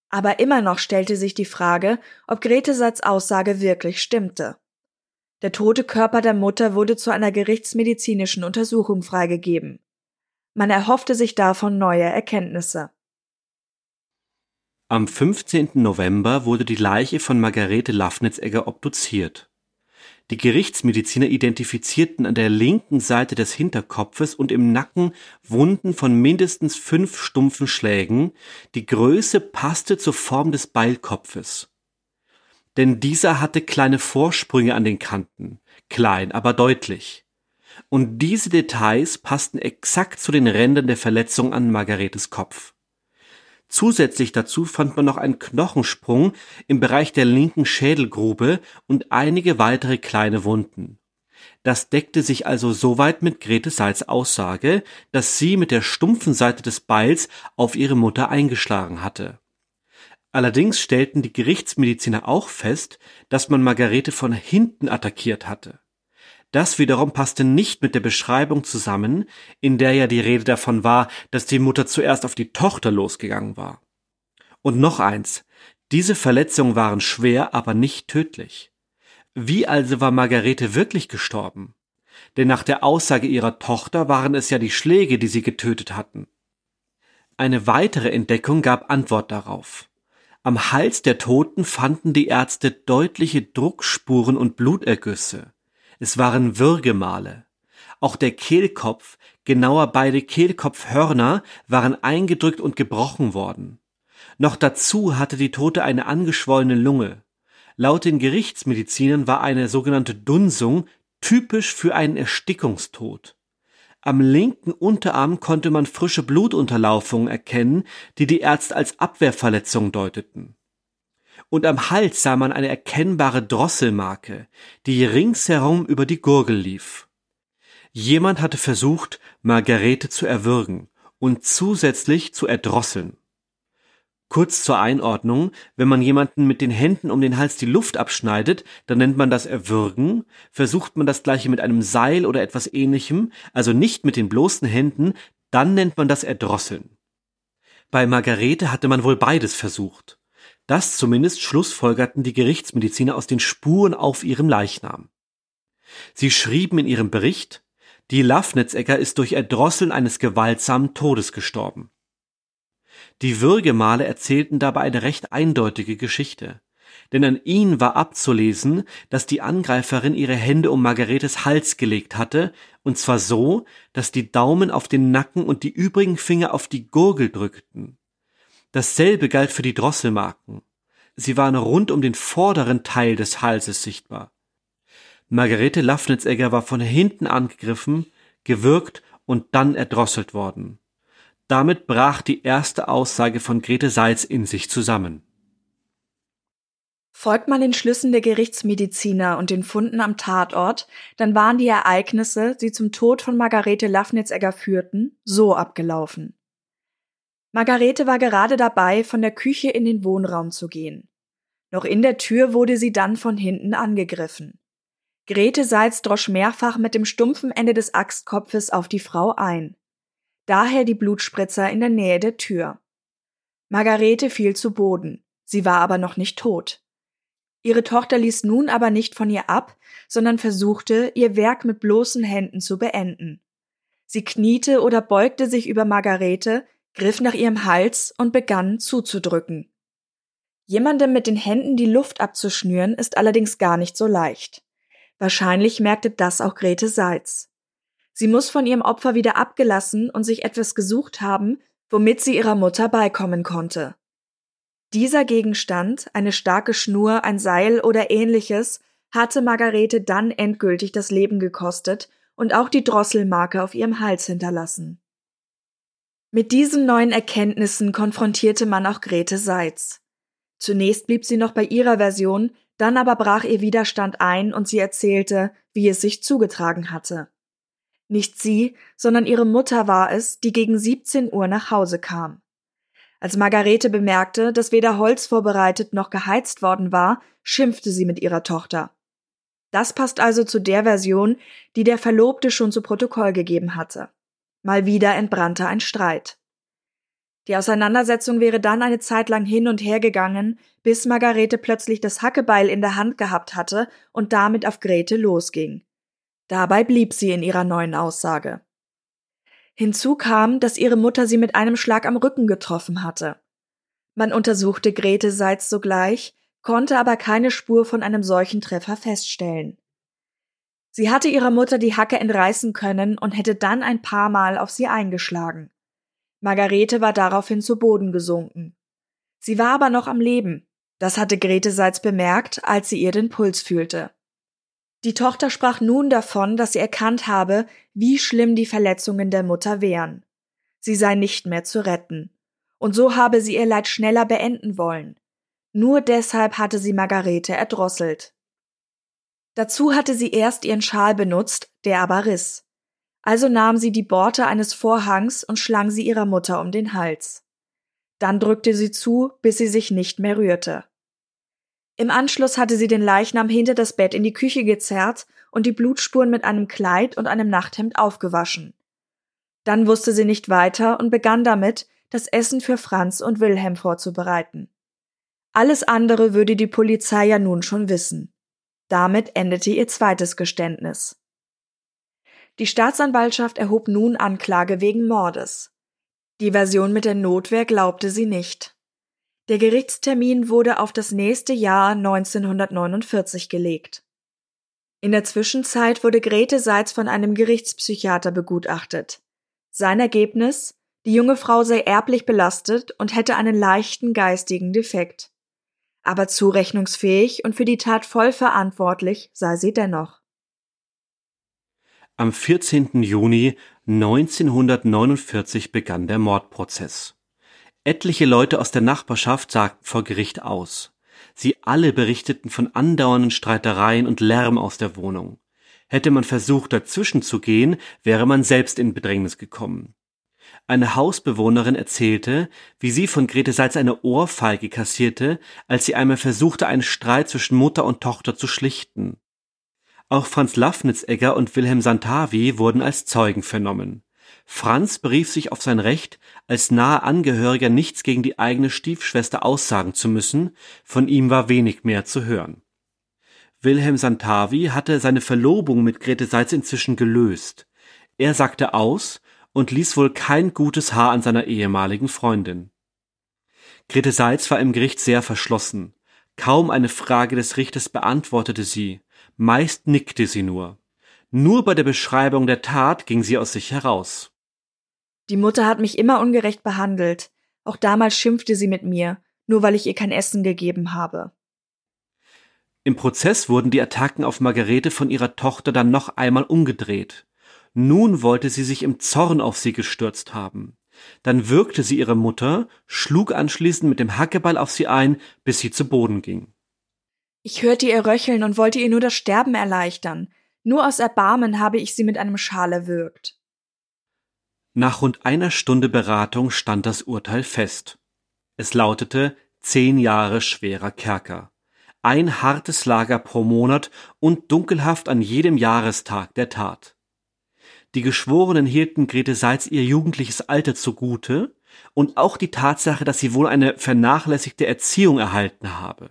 Aber immer noch stellte sich die Frage, ob Grete Satz Aussage wirklich stimmte. Der tote Körper der Mutter wurde zu einer gerichtsmedizinischen Untersuchung freigegeben. Man erhoffte sich davon neue Erkenntnisse. Am 15. November wurde die Leiche von Margarete Lafnitzegger obduziert. Die Gerichtsmediziner identifizierten an der linken Seite des Hinterkopfes und im Nacken Wunden von mindestens fünf stumpfen Schlägen, die Größe passte zur Form des Beilkopfes. Denn dieser hatte kleine Vorsprünge an den Kanten, klein, aber deutlich. Und diese Details passten exakt zu den Rändern der Verletzung an Margaretes Kopf. Zusätzlich dazu fand man noch einen Knochensprung im Bereich der linken Schädelgrube und einige weitere kleine Wunden. Das deckte sich also soweit mit Grete Salz Aussage, dass sie mit der stumpfen Seite des Beils auf ihre Mutter eingeschlagen hatte. Allerdings stellten die Gerichtsmediziner auch fest, dass man Margarete von hinten attackiert hatte. Das wiederum passte nicht mit der Beschreibung zusammen, in der ja die Rede davon war, dass die Mutter zuerst auf die Tochter losgegangen war. Und noch eins, diese Verletzungen waren schwer, aber nicht tödlich. Wie also war Margarete wirklich gestorben? Denn nach der Aussage ihrer Tochter waren es ja die Schläge, die sie getötet hatten. Eine weitere Entdeckung gab Antwort darauf. Am Hals der Toten fanden die Ärzte deutliche Druckspuren und Blutergüsse. Es waren Würgemale. Auch der Kehlkopf, genauer beide Kehlkopfhörner, waren eingedrückt und gebrochen worden. Noch dazu hatte die Tote eine angeschwollene Lunge. Laut den Gerichtsmedizinern war eine sogenannte Dunsung typisch für einen Erstickungstod. Am linken Unterarm konnte man frische Blutunterlaufungen erkennen, die die Ärzte als Abwehrverletzung deuteten und am Hals sah man eine erkennbare Drosselmarke, die ringsherum über die Gurgel lief. Jemand hatte versucht, Margarete zu erwürgen und zusätzlich zu erdrosseln. Kurz zur Einordnung, wenn man jemanden mit den Händen um den Hals die Luft abschneidet, dann nennt man das Erwürgen, versucht man das gleiche mit einem Seil oder etwas ähnlichem, also nicht mit den bloßen Händen, dann nennt man das Erdrosseln. Bei Margarete hatte man wohl beides versucht. Das zumindest schlussfolgerten die Gerichtsmediziner aus den Spuren auf ihrem Leichnam. Sie schrieben in ihrem Bericht, die Lafnitzegger ist durch Erdrosseln eines gewaltsamen Todes gestorben. Die Würgemale erzählten dabei eine recht eindeutige Geschichte, denn an ihnen war abzulesen, dass die Angreiferin ihre Hände um Margaretes Hals gelegt hatte, und zwar so, dass die Daumen auf den Nacken und die übrigen Finger auf die Gurgel drückten. Dasselbe galt für die Drosselmarken. sie waren rund um den vorderen Teil des Halses sichtbar. Margarete Lafnitzegger war von hinten angegriffen, gewürgt und dann erdrosselt worden. Damit brach die erste Aussage von Grete Seitz in sich zusammen. Folgt man den Schlüssen der Gerichtsmediziner und den Funden am Tatort, dann waren die Ereignisse, die zum Tod von Margarete Lafnitzegger führten, so abgelaufen. Margarete war gerade dabei, von der Küche in den Wohnraum zu gehen. Noch in der Tür wurde sie dann von hinten angegriffen. Grete Seitz drosch mehrfach mit dem stumpfen Ende des Axtkopfes auf die Frau ein. Daher die Blutspritzer in der Nähe der Tür. Margarete fiel zu Boden. Sie war aber noch nicht tot. Ihre Tochter ließ nun aber nicht von ihr ab, sondern versuchte, ihr Werk mit bloßen Händen zu beenden. Sie kniete oder beugte sich über Margarete, griff nach ihrem Hals und begann zuzudrücken. Jemandem mit den Händen die Luft abzuschnüren ist allerdings gar nicht so leicht. Wahrscheinlich merkte das auch Grete Seitz. Sie muss von ihrem Opfer wieder abgelassen und sich etwas gesucht haben, womit sie ihrer Mutter beikommen konnte. Dieser Gegenstand, eine starke Schnur, ein Seil oder ähnliches, hatte Margarete dann endgültig das Leben gekostet und auch die Drosselmarke auf ihrem Hals hinterlassen. Mit diesen neuen Erkenntnissen konfrontierte man auch Grete Seitz. Zunächst blieb sie noch bei ihrer Version, dann aber brach ihr Widerstand ein und sie erzählte, wie es sich zugetragen hatte. Nicht sie, sondern ihre Mutter war es, die gegen 17 Uhr nach Hause kam. Als Margarete bemerkte, dass weder Holz vorbereitet noch geheizt worden war, schimpfte sie mit ihrer Tochter. Das passt also zu der Version, die der Verlobte schon zu Protokoll gegeben hatte. Mal wieder entbrannte ein Streit. Die Auseinandersetzung wäre dann eine Zeit lang hin und her gegangen, bis Margarete plötzlich das Hackebeil in der Hand gehabt hatte und damit auf Grete losging. Dabei blieb sie in ihrer neuen Aussage. Hinzu kam, dass ihre Mutter sie mit einem Schlag am Rücken getroffen hatte. Man untersuchte Grete Seitz sogleich, konnte aber keine Spur von einem solchen Treffer feststellen. Sie hatte ihrer Mutter die Hacke entreißen können und hätte dann ein paar Mal auf sie eingeschlagen. Margarete war daraufhin zu Boden gesunken. Sie war aber noch am Leben. Das hatte Grete Seitz bemerkt, als sie ihr den Puls fühlte. Die Tochter sprach nun davon, dass sie erkannt habe, wie schlimm die Verletzungen der Mutter wären. Sie sei nicht mehr zu retten. Und so habe sie ihr Leid schneller beenden wollen. Nur deshalb hatte sie Margarete erdrosselt. Dazu hatte sie erst ihren Schal benutzt, der aber riss. Also nahm sie die Borte eines Vorhangs und schlang sie ihrer Mutter um den Hals. Dann drückte sie zu, bis sie sich nicht mehr rührte. Im Anschluss hatte sie den Leichnam hinter das Bett in die Küche gezerrt und die Blutspuren mit einem Kleid und einem Nachthemd aufgewaschen. Dann wusste sie nicht weiter und begann damit, das Essen für Franz und Wilhelm vorzubereiten. Alles andere würde die Polizei ja nun schon wissen. Damit endete ihr zweites Geständnis. Die Staatsanwaltschaft erhob nun Anklage wegen Mordes. Die Version mit der Notwehr glaubte sie nicht. Der Gerichtstermin wurde auf das nächste Jahr 1949 gelegt. In der Zwischenzeit wurde Grete Seitz von einem Gerichtspsychiater begutachtet. Sein Ergebnis? Die junge Frau sei erblich belastet und hätte einen leichten geistigen Defekt. Aber zurechnungsfähig und für die Tat voll verantwortlich sei sie dennoch. Am 14. Juni 1949 begann der Mordprozess. Etliche Leute aus der Nachbarschaft sagten vor Gericht aus. Sie alle berichteten von andauernden Streitereien und Lärm aus der Wohnung. Hätte man versucht, dazwischen zu gehen, wäre man selbst in Bedrängnis gekommen. Eine Hausbewohnerin erzählte, wie sie von Grete Salz eine Ohrfeige kassierte, als sie einmal versuchte, einen Streit zwischen Mutter und Tochter zu schlichten. Auch Franz Lafnitzegger und Wilhelm Santavi wurden als Zeugen vernommen. Franz berief sich auf sein Recht, als nahe Angehöriger nichts gegen die eigene Stiefschwester aussagen zu müssen, von ihm war wenig mehr zu hören. Wilhelm Santavi hatte seine Verlobung mit Grete Seitz inzwischen gelöst. Er sagte aus und ließ wohl kein gutes Haar an seiner ehemaligen Freundin. Grete Seitz war im Gericht sehr verschlossen. Kaum eine Frage des Richters beantwortete sie, meist nickte sie nur. Nur bei der Beschreibung der Tat ging sie aus sich heraus. Die Mutter hat mich immer ungerecht behandelt. Auch damals schimpfte sie mit mir. nur weil ich ihr kein Essen gegeben habe. Im Prozess wurden die Attacken auf Margarete von ihrer Tochter dann noch einmal umgedreht. Nun wollte sie sich im Zorn auf sie gestürzt haben. Dann würgte sie ihre Mutter, schlug anschließend mit dem Hackeball auf sie ein, bis sie zu Boden ging. Ich hörte ihr röcheln und wollte ihr nur das Sterben erleichtern. Nur aus Erbarmen habe ich sie mit einem Schal erwürgt. Nach rund einer Stunde Beratung stand das Urteil fest. Es lautete zehn Jahre schwerer Kerker, ein hartes Lager pro Monat und Dunkelhaft an jedem Jahrestag der Tat. Die Geschworenen hielten Grete Seitz ihr jugendliches Alter zugute und auch die Tatsache, dass sie wohl eine vernachlässigte Erziehung erhalten habe.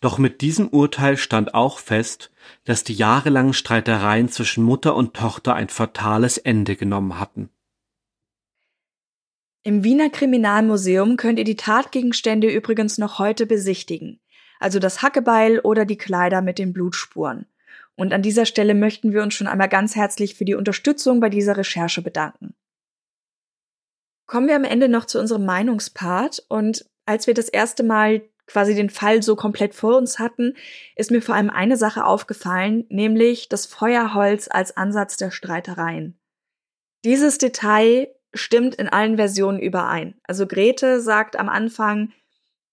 Doch mit diesem Urteil stand auch fest, dass die jahrelangen Streitereien zwischen Mutter und Tochter ein fatales Ende genommen hatten. Im Wiener Kriminalmuseum könnt ihr die Tatgegenstände übrigens noch heute besichtigen, also das Hackebeil oder die Kleider mit den Blutspuren. Und an dieser Stelle möchten wir uns schon einmal ganz herzlich für die Unterstützung bei dieser Recherche bedanken. Kommen wir am Ende noch zu unserem Meinungspart und als wir das erste Mal quasi den Fall so komplett vor uns hatten, ist mir vor allem eine Sache aufgefallen, nämlich das Feuerholz als Ansatz der Streitereien. Dieses Detail stimmt in allen Versionen überein. Also Grete sagt am Anfang,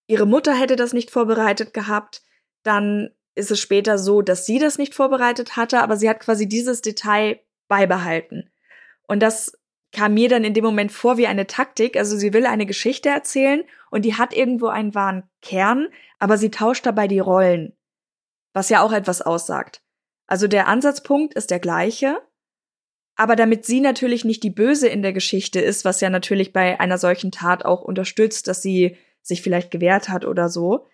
ihre Mutter hätte das nicht vorbereitet gehabt, dann ist es später so, dass sie das nicht vorbereitet hatte, aber sie hat quasi dieses Detail beibehalten. Und das kam mir dann in dem Moment vor wie eine Taktik. Also sie will eine Geschichte erzählen und die hat irgendwo einen wahren Kern, aber sie tauscht dabei die Rollen. Was ja auch etwas aussagt. Also der Ansatzpunkt ist der gleiche, aber damit sie natürlich nicht die Böse in der Geschichte ist, was ja natürlich bei einer solchen Tat auch unterstützt, dass sie sich vielleicht gewehrt hat oder so,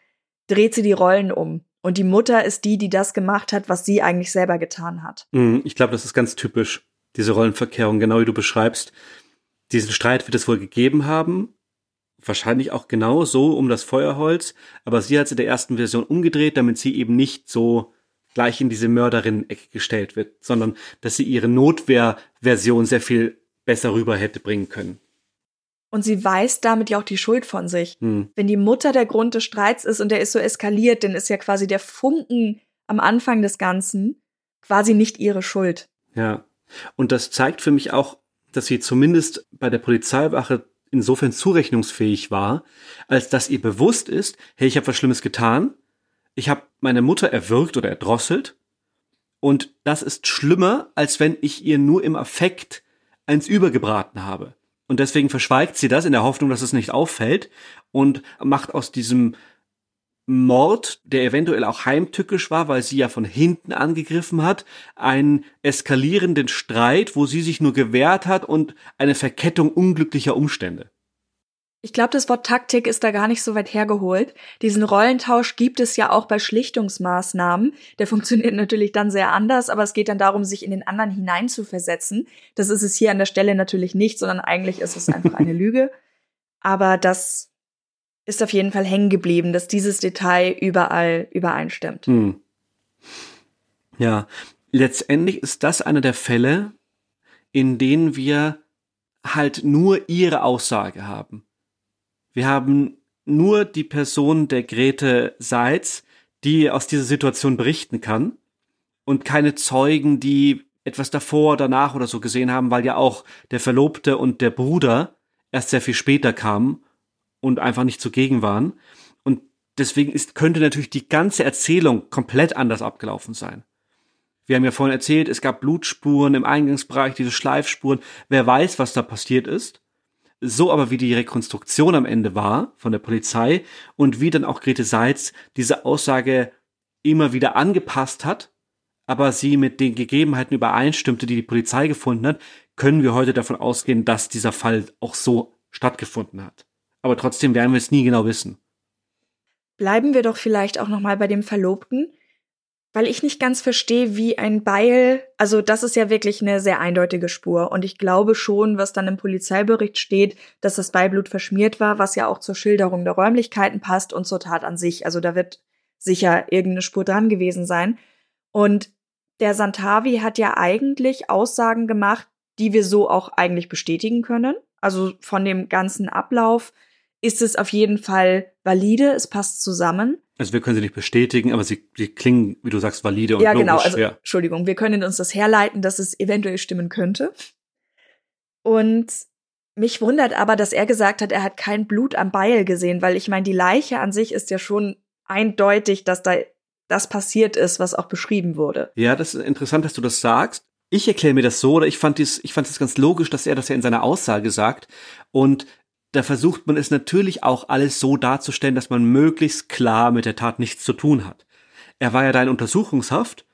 dreht sie die Rollen um. Und die Mutter ist die, die das gemacht hat, was sie eigentlich selber getan hat. Mhm, ich glaube, das ist ganz typisch, diese Rollenverkehrung, genau wie du beschreibst. Diesen Streit wird es wohl gegeben haben. Wahrscheinlich auch genau so um das Feuerholz. Aber sie hat es in der ersten Version umgedreht, damit sie eben nicht so gleich in diese Mörderin-Ecke gestellt wird, sondern dass sie ihre Notwehr-Version sehr viel besser rüber hätte bringen können. Und sie weist damit ja auch die Schuld von sich. Hm. Wenn die Mutter der Grund des Streits ist und der ist so eskaliert, dann ist ja quasi der Funken am Anfang des Ganzen quasi nicht ihre Schuld. Ja. Und das zeigt für mich auch, dass sie zumindest bei der Polizeiwache insofern zurechnungsfähig war, als dass ihr bewusst ist, hey, ich habe was Schlimmes getan, ich habe meine Mutter erwürgt oder erdrosselt, und das ist schlimmer, als wenn ich ihr nur im Affekt eins übergebraten habe. Und deswegen verschweigt sie das in der Hoffnung, dass es nicht auffällt und macht aus diesem Mord, der eventuell auch heimtückisch war, weil sie ja von hinten angegriffen hat, einen eskalierenden Streit, wo sie sich nur gewehrt hat und eine Verkettung unglücklicher Umstände. Ich glaube, das Wort Taktik ist da gar nicht so weit hergeholt. Diesen Rollentausch gibt es ja auch bei Schlichtungsmaßnahmen. Der funktioniert natürlich dann sehr anders, aber es geht dann darum, sich in den anderen hineinzuversetzen. Das ist es hier an der Stelle natürlich nicht, sondern eigentlich ist es einfach eine Lüge. Aber das ist auf jeden Fall hängen geblieben, dass dieses Detail überall übereinstimmt. Hm. Ja, letztendlich ist das einer der Fälle, in denen wir halt nur ihre Aussage haben. Wir haben nur die Person der Grete Seitz, die aus dieser Situation berichten kann und keine Zeugen, die etwas davor, danach oder so gesehen haben, weil ja auch der Verlobte und der Bruder erst sehr viel später kamen und einfach nicht zugegen waren. Und deswegen ist, könnte natürlich die ganze Erzählung komplett anders abgelaufen sein. Wir haben ja vorhin erzählt, es gab Blutspuren im Eingangsbereich, diese Schleifspuren. Wer weiß, was da passiert ist. So aber wie die Rekonstruktion am Ende war von der Polizei und wie dann auch Grete Seitz diese Aussage immer wieder angepasst hat, aber sie mit den Gegebenheiten übereinstimmte, die die Polizei gefunden hat, können wir heute davon ausgehen, dass dieser Fall auch so stattgefunden hat. Aber trotzdem werden wir es nie genau wissen. Bleiben wir doch vielleicht auch noch mal bei dem Verlobten weil ich nicht ganz verstehe, wie ein Beil, also das ist ja wirklich eine sehr eindeutige Spur und ich glaube schon, was dann im Polizeibericht steht, dass das Beiblut verschmiert war, was ja auch zur Schilderung der Räumlichkeiten passt und zur Tat an sich. Also da wird sicher irgendeine Spur dran gewesen sein. Und der Santavi hat ja eigentlich Aussagen gemacht, die wir so auch eigentlich bestätigen können. Also von dem ganzen Ablauf ist es auf jeden Fall valide, es passt zusammen. Also wir können sie nicht bestätigen, aber sie, sie klingen, wie du sagst, valide und ja, logisch. genau. Also, ja. Entschuldigung, wir können uns das herleiten, dass es eventuell stimmen könnte. Und mich wundert aber, dass er gesagt hat, er hat kein Blut am Beil gesehen, weil ich meine, die Leiche an sich ist ja schon eindeutig, dass da das passiert ist, was auch beschrieben wurde. Ja, das ist interessant, dass du das sagst. Ich erkläre mir das so, oder ich fand dies, ich fand es ganz logisch, dass er das ja in seiner Aussage sagt. Und da versucht man es natürlich auch alles so darzustellen, dass man möglichst klar mit der Tat nichts zu tun hat. Er war ja da in Untersuchungshaft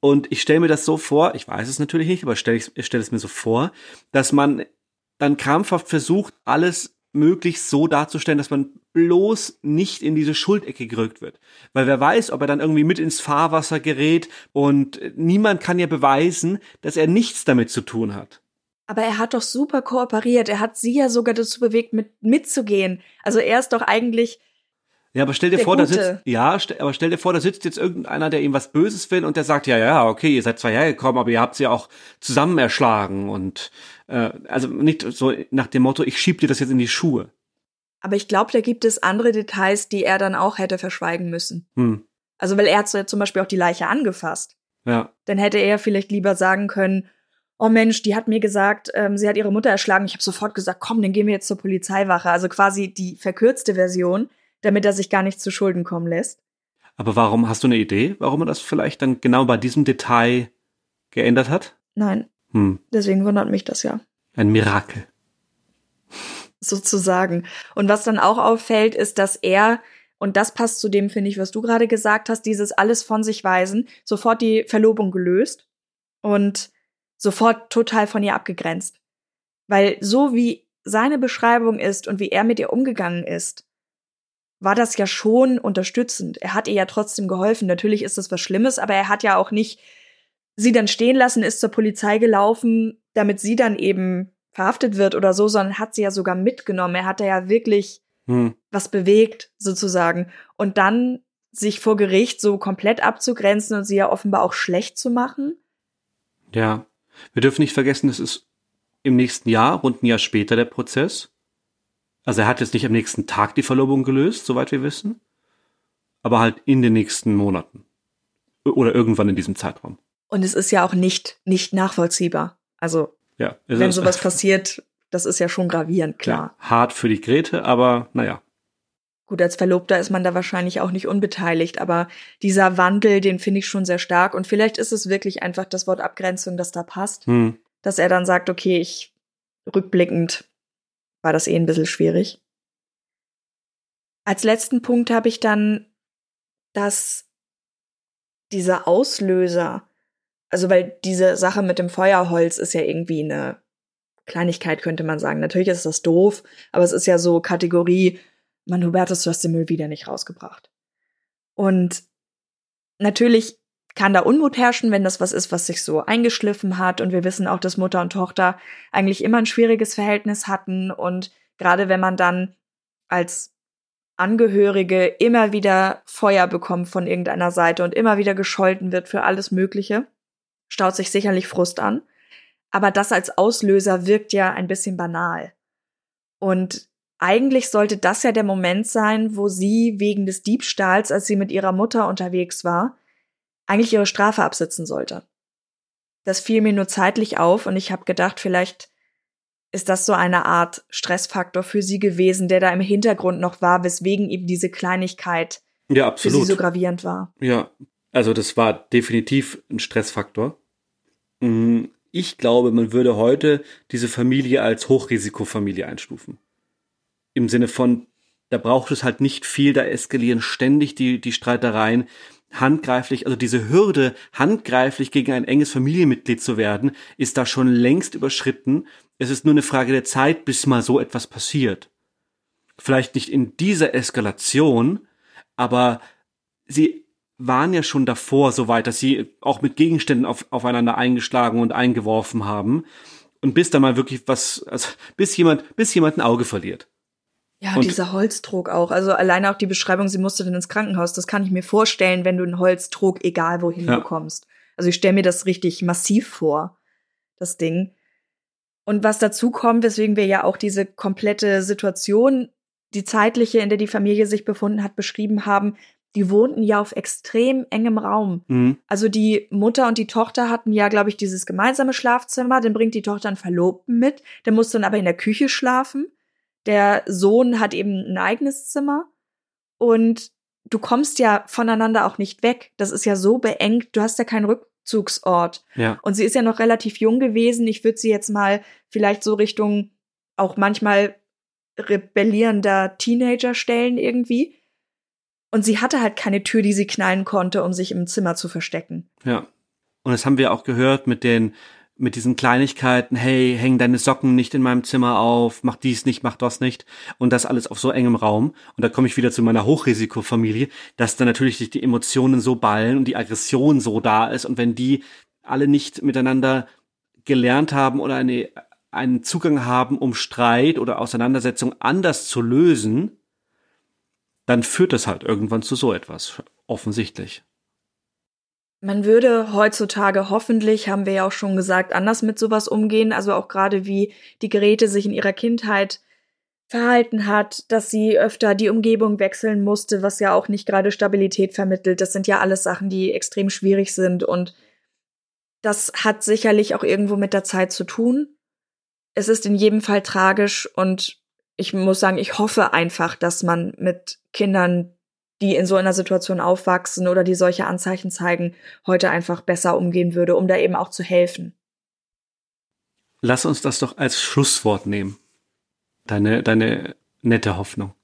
und ich stelle mir das so vor, ich weiß es natürlich nicht, aber stelle ich stell es mir so vor, dass man dann krampfhaft versucht, alles möglichst so darzustellen, dass man bloß nicht in diese Schuldecke gerückt wird. Weil wer weiß, ob er dann irgendwie mit ins Fahrwasser gerät und niemand kann ja beweisen, dass er nichts damit zu tun hat. Aber er hat doch super kooperiert. Er hat sie ja sogar dazu bewegt, mit, mitzugehen. Also er ist doch eigentlich. Ja, aber stell dir vor, da Gute. sitzt, ja, st aber stell dir vor, da sitzt jetzt irgendeiner, der ihm was Böses will und der sagt, ja, ja, okay, ihr seid zwar hergekommen, aber ihr habt sie auch zusammen erschlagen und, äh, also nicht so nach dem Motto, ich schieb dir das jetzt in die Schuhe. Aber ich glaube, da gibt es andere Details, die er dann auch hätte verschweigen müssen. Hm, Also weil er hat so zum Beispiel auch die Leiche angefasst. ja, Dann hätte er vielleicht lieber sagen können, oh Mensch, die hat mir gesagt, ähm, sie hat ihre Mutter erschlagen. Ich habe sofort gesagt, komm, dann gehen wir jetzt zur Polizeiwache. Also quasi die verkürzte Version, damit er sich gar nicht zu Schulden kommen lässt. aber warum, hast du eine Idee, warum er das vielleicht dann genau bei diesem Detail geändert hat? Nein, Hm, deswegen wundert mich das ja. ein Mirakel. sozusagen. Und was dann auch auffällt, ist, dass er, und das passt zu dem, finde ich, was du gerade gesagt hast, dieses alles von sich weisen, sofort die Verlobung gelöst und sofort total von ihr abgegrenzt. Weil so wie seine Beschreibung ist und wie er mit ihr umgegangen ist, war das ja schon unterstützend. Er hat ihr ja trotzdem geholfen. Natürlich ist das was Schlimmes, aber er hat ja auch nicht sie dann stehen lassen, ist zur Polizei gelaufen, damit sie dann eben verhaftet wird oder so, sondern hat sie ja sogar mitgenommen. Er hat da ja wirklich Hm, was bewegt, sozusagen. Und dann sich vor Gericht so komplett abzugrenzen und sie ja offenbar auch schlecht zu machen. ja. Wir dürfen nicht vergessen, es ist im nächsten Jahr, rund ein Jahr später der Prozess. Also er hat jetzt nicht am nächsten Tag die Verlobung gelöst, soweit wir wissen, aber halt in den nächsten Monaten. Oder irgendwann in diesem Zeitraum. Und es ist ja auch nicht, nicht nachvollziehbar. Also, Ja. wenn sowas passiert, das ist ja schon gravierend, klar. Ja, hart für die Grete, aber naja. Gut, als Verlobter ist man da wahrscheinlich auch nicht unbeteiligt, aber dieser Wandel, den finde ich schon sehr stark. Und vielleicht ist es wirklich einfach das Wort Abgrenzung, das da passt, Hm. dass er dann sagt, okay, ich rückblickend war das eh ein bisschen schwierig. Als letzten Punkt habe ich dann, dass dieser Auslöser, also weil diese Sache mit dem Feuerholz ist ja irgendwie eine Kleinigkeit, könnte man sagen. Natürlich ist das doof, aber es ist ja so Kategorie, Mann, Hubertus, du hast den Müll wieder nicht rausgebracht. Und natürlich kann da Unmut herrschen, wenn das was ist, was sich so eingeschliffen hat. Und wir wissen auch, dass Mutter und Tochter eigentlich immer ein schwieriges Verhältnis hatten. Und gerade wenn man dann als Angehörige immer wieder Feuer bekommt von irgendeiner Seite und immer wieder gescholten wird für alles Mögliche, staut sich sicherlich Frust an. Aber das als Auslöser wirkt ja ein bisschen banal. Und eigentlich sollte das ja der Moment sein, wo sie wegen des Diebstahls, als sie mit ihrer Mutter unterwegs war, eigentlich ihre Strafe absitzen sollte. Das fiel mir nur zeitlich auf und ich habe gedacht, vielleicht ist das so eine Art Stressfaktor für sie gewesen, der da im Hintergrund noch war, weswegen eben diese Kleinigkeit Ja, für sie absolut. so gravierend war. Ja, also das war definitiv ein Stressfaktor. Mm, Ich glaube, man würde heute diese Familie als Hochrisikofamilie einstufen. Im Sinne von, da braucht es halt nicht viel, da eskalieren ständig die, die Streitereien. Handgreiflich, also diese Hürde, handgreiflich gegen ein enges Familienmitglied zu werden, ist da schon längst überschritten. Es ist nur eine Frage der Zeit, bis mal so etwas passiert. Vielleicht nicht in dieser Eskalation, aber sie waren ja schon davor so weit, dass sie auch mit Gegenständen auf, aufeinander eingeschlagen und eingeworfen haben. Und bis da mal wirklich was, also bis jemand, bis jemand ein Auge verliert. Ja, Und- dieser Holztrog auch. Also alleine auch die Beschreibung, sie musste dann ins Krankenhaus. Das kann ich mir vorstellen, wenn du einen Holztrog egal wohin Ja. bekommst. Also ich stelle mir das richtig massiv vor, das Ding. Und was dazu kommt, weswegen wir ja auch diese komplette Situation die zeitliche, in der die Familie sich befunden hat, beschrieben haben, die wohnten ja auf extrem engem Raum. Mhm. Also die Mutter und die Tochter hatten ja, glaube ich, dieses gemeinsame Schlafzimmer. Dann bringt die Tochter einen Verlobten mit. Der muss dann aber in der Küche schlafen. Der Sohn hat eben ein eigenes Zimmer. Und du kommst ja voneinander auch nicht weg. Das ist ja so beengt. Du hast ja keinen Rückzugsort. Ja. Und sie ist ja noch relativ jung gewesen. Ich würde sie jetzt mal vielleicht so Richtung auch manchmal rebellierender Teenager stellen irgendwie. Und sie hatte halt keine Tür, die sie knallen konnte, um sich im Zimmer zu verstecken. Ja. Und das haben wir auch gehört mit den, mit diesen Kleinigkeiten, hey, häng deine Socken nicht in meinem Zimmer auf, mach dies nicht, mach das nicht. Und das alles auf so engem Raum. Und da komme ich wieder zu meiner Hochrisikofamilie, dass dann natürlich sich die Emotionen so ballen und die Aggression so da ist. Und wenn die alle nicht miteinander gelernt haben oder eine, einen Zugang haben, um Streit oder Auseinandersetzung anders zu lösen, dann führt das halt irgendwann zu so etwas, offensichtlich. Man würde heutzutage hoffentlich, haben wir ja auch schon gesagt, anders mit sowas umgehen. Also auch gerade wie die Geräte sich in ihrer Kindheit verhalten hat, dass sie öfter die Umgebung wechseln musste, was ja auch nicht gerade Stabilität vermittelt. Das sind ja alles Sachen, die extrem schwierig sind und das hat sicherlich auch irgendwo mit der Zeit zu tun. Es ist in jedem Fall tragisch und ich muss sagen, ich hoffe einfach, dass man mit Kindern, die in so einer Situation aufwachsen oder die solche Anzeichen zeigen, heute einfach besser umgehen würde, um da eben auch zu helfen. Lass uns das doch als Schlusswort nehmen. Deine, deine nette Hoffnung.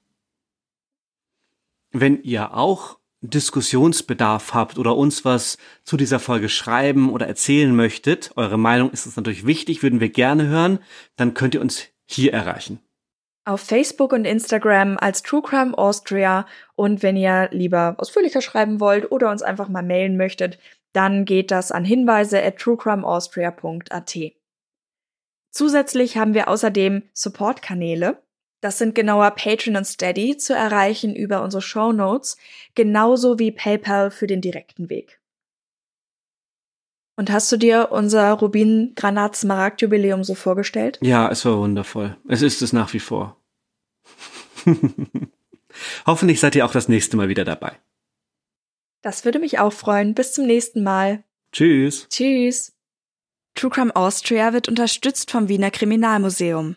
Wenn ihr auch Diskussionsbedarf habt oder uns was zu dieser Folge schreiben oder erzählen möchtet, eure Meinung ist uns natürlich wichtig, würden wir gerne hören, dann könnt ihr uns hier erreichen auf Facebook und Instagram als True Crime Austria. Und wenn ihr lieber ausführlicher schreiben wollt oder uns einfach mal mailen möchtet, dann geht das an hinweise at truecrimeaustria.at. Zusätzlich haben wir außerdem Support-Kanäle. Das sind genauer Patreon und Steady zu erreichen über unsere Show Notes, genauso wie PayPal für den direkten Weg. Und hast du dir unser Rubin-Granat-Smaragd-Jubiläum so vorgestellt? Ja, es war wundervoll. Es ist es nach wie vor. Hoffentlich seid ihr auch das nächste Mal wieder dabei. Das würde mich auch freuen. Bis zum nächsten Mal. Tschüss. Tschüss. True Crime Austria wird unterstützt vom Wiener Kriminalmuseum.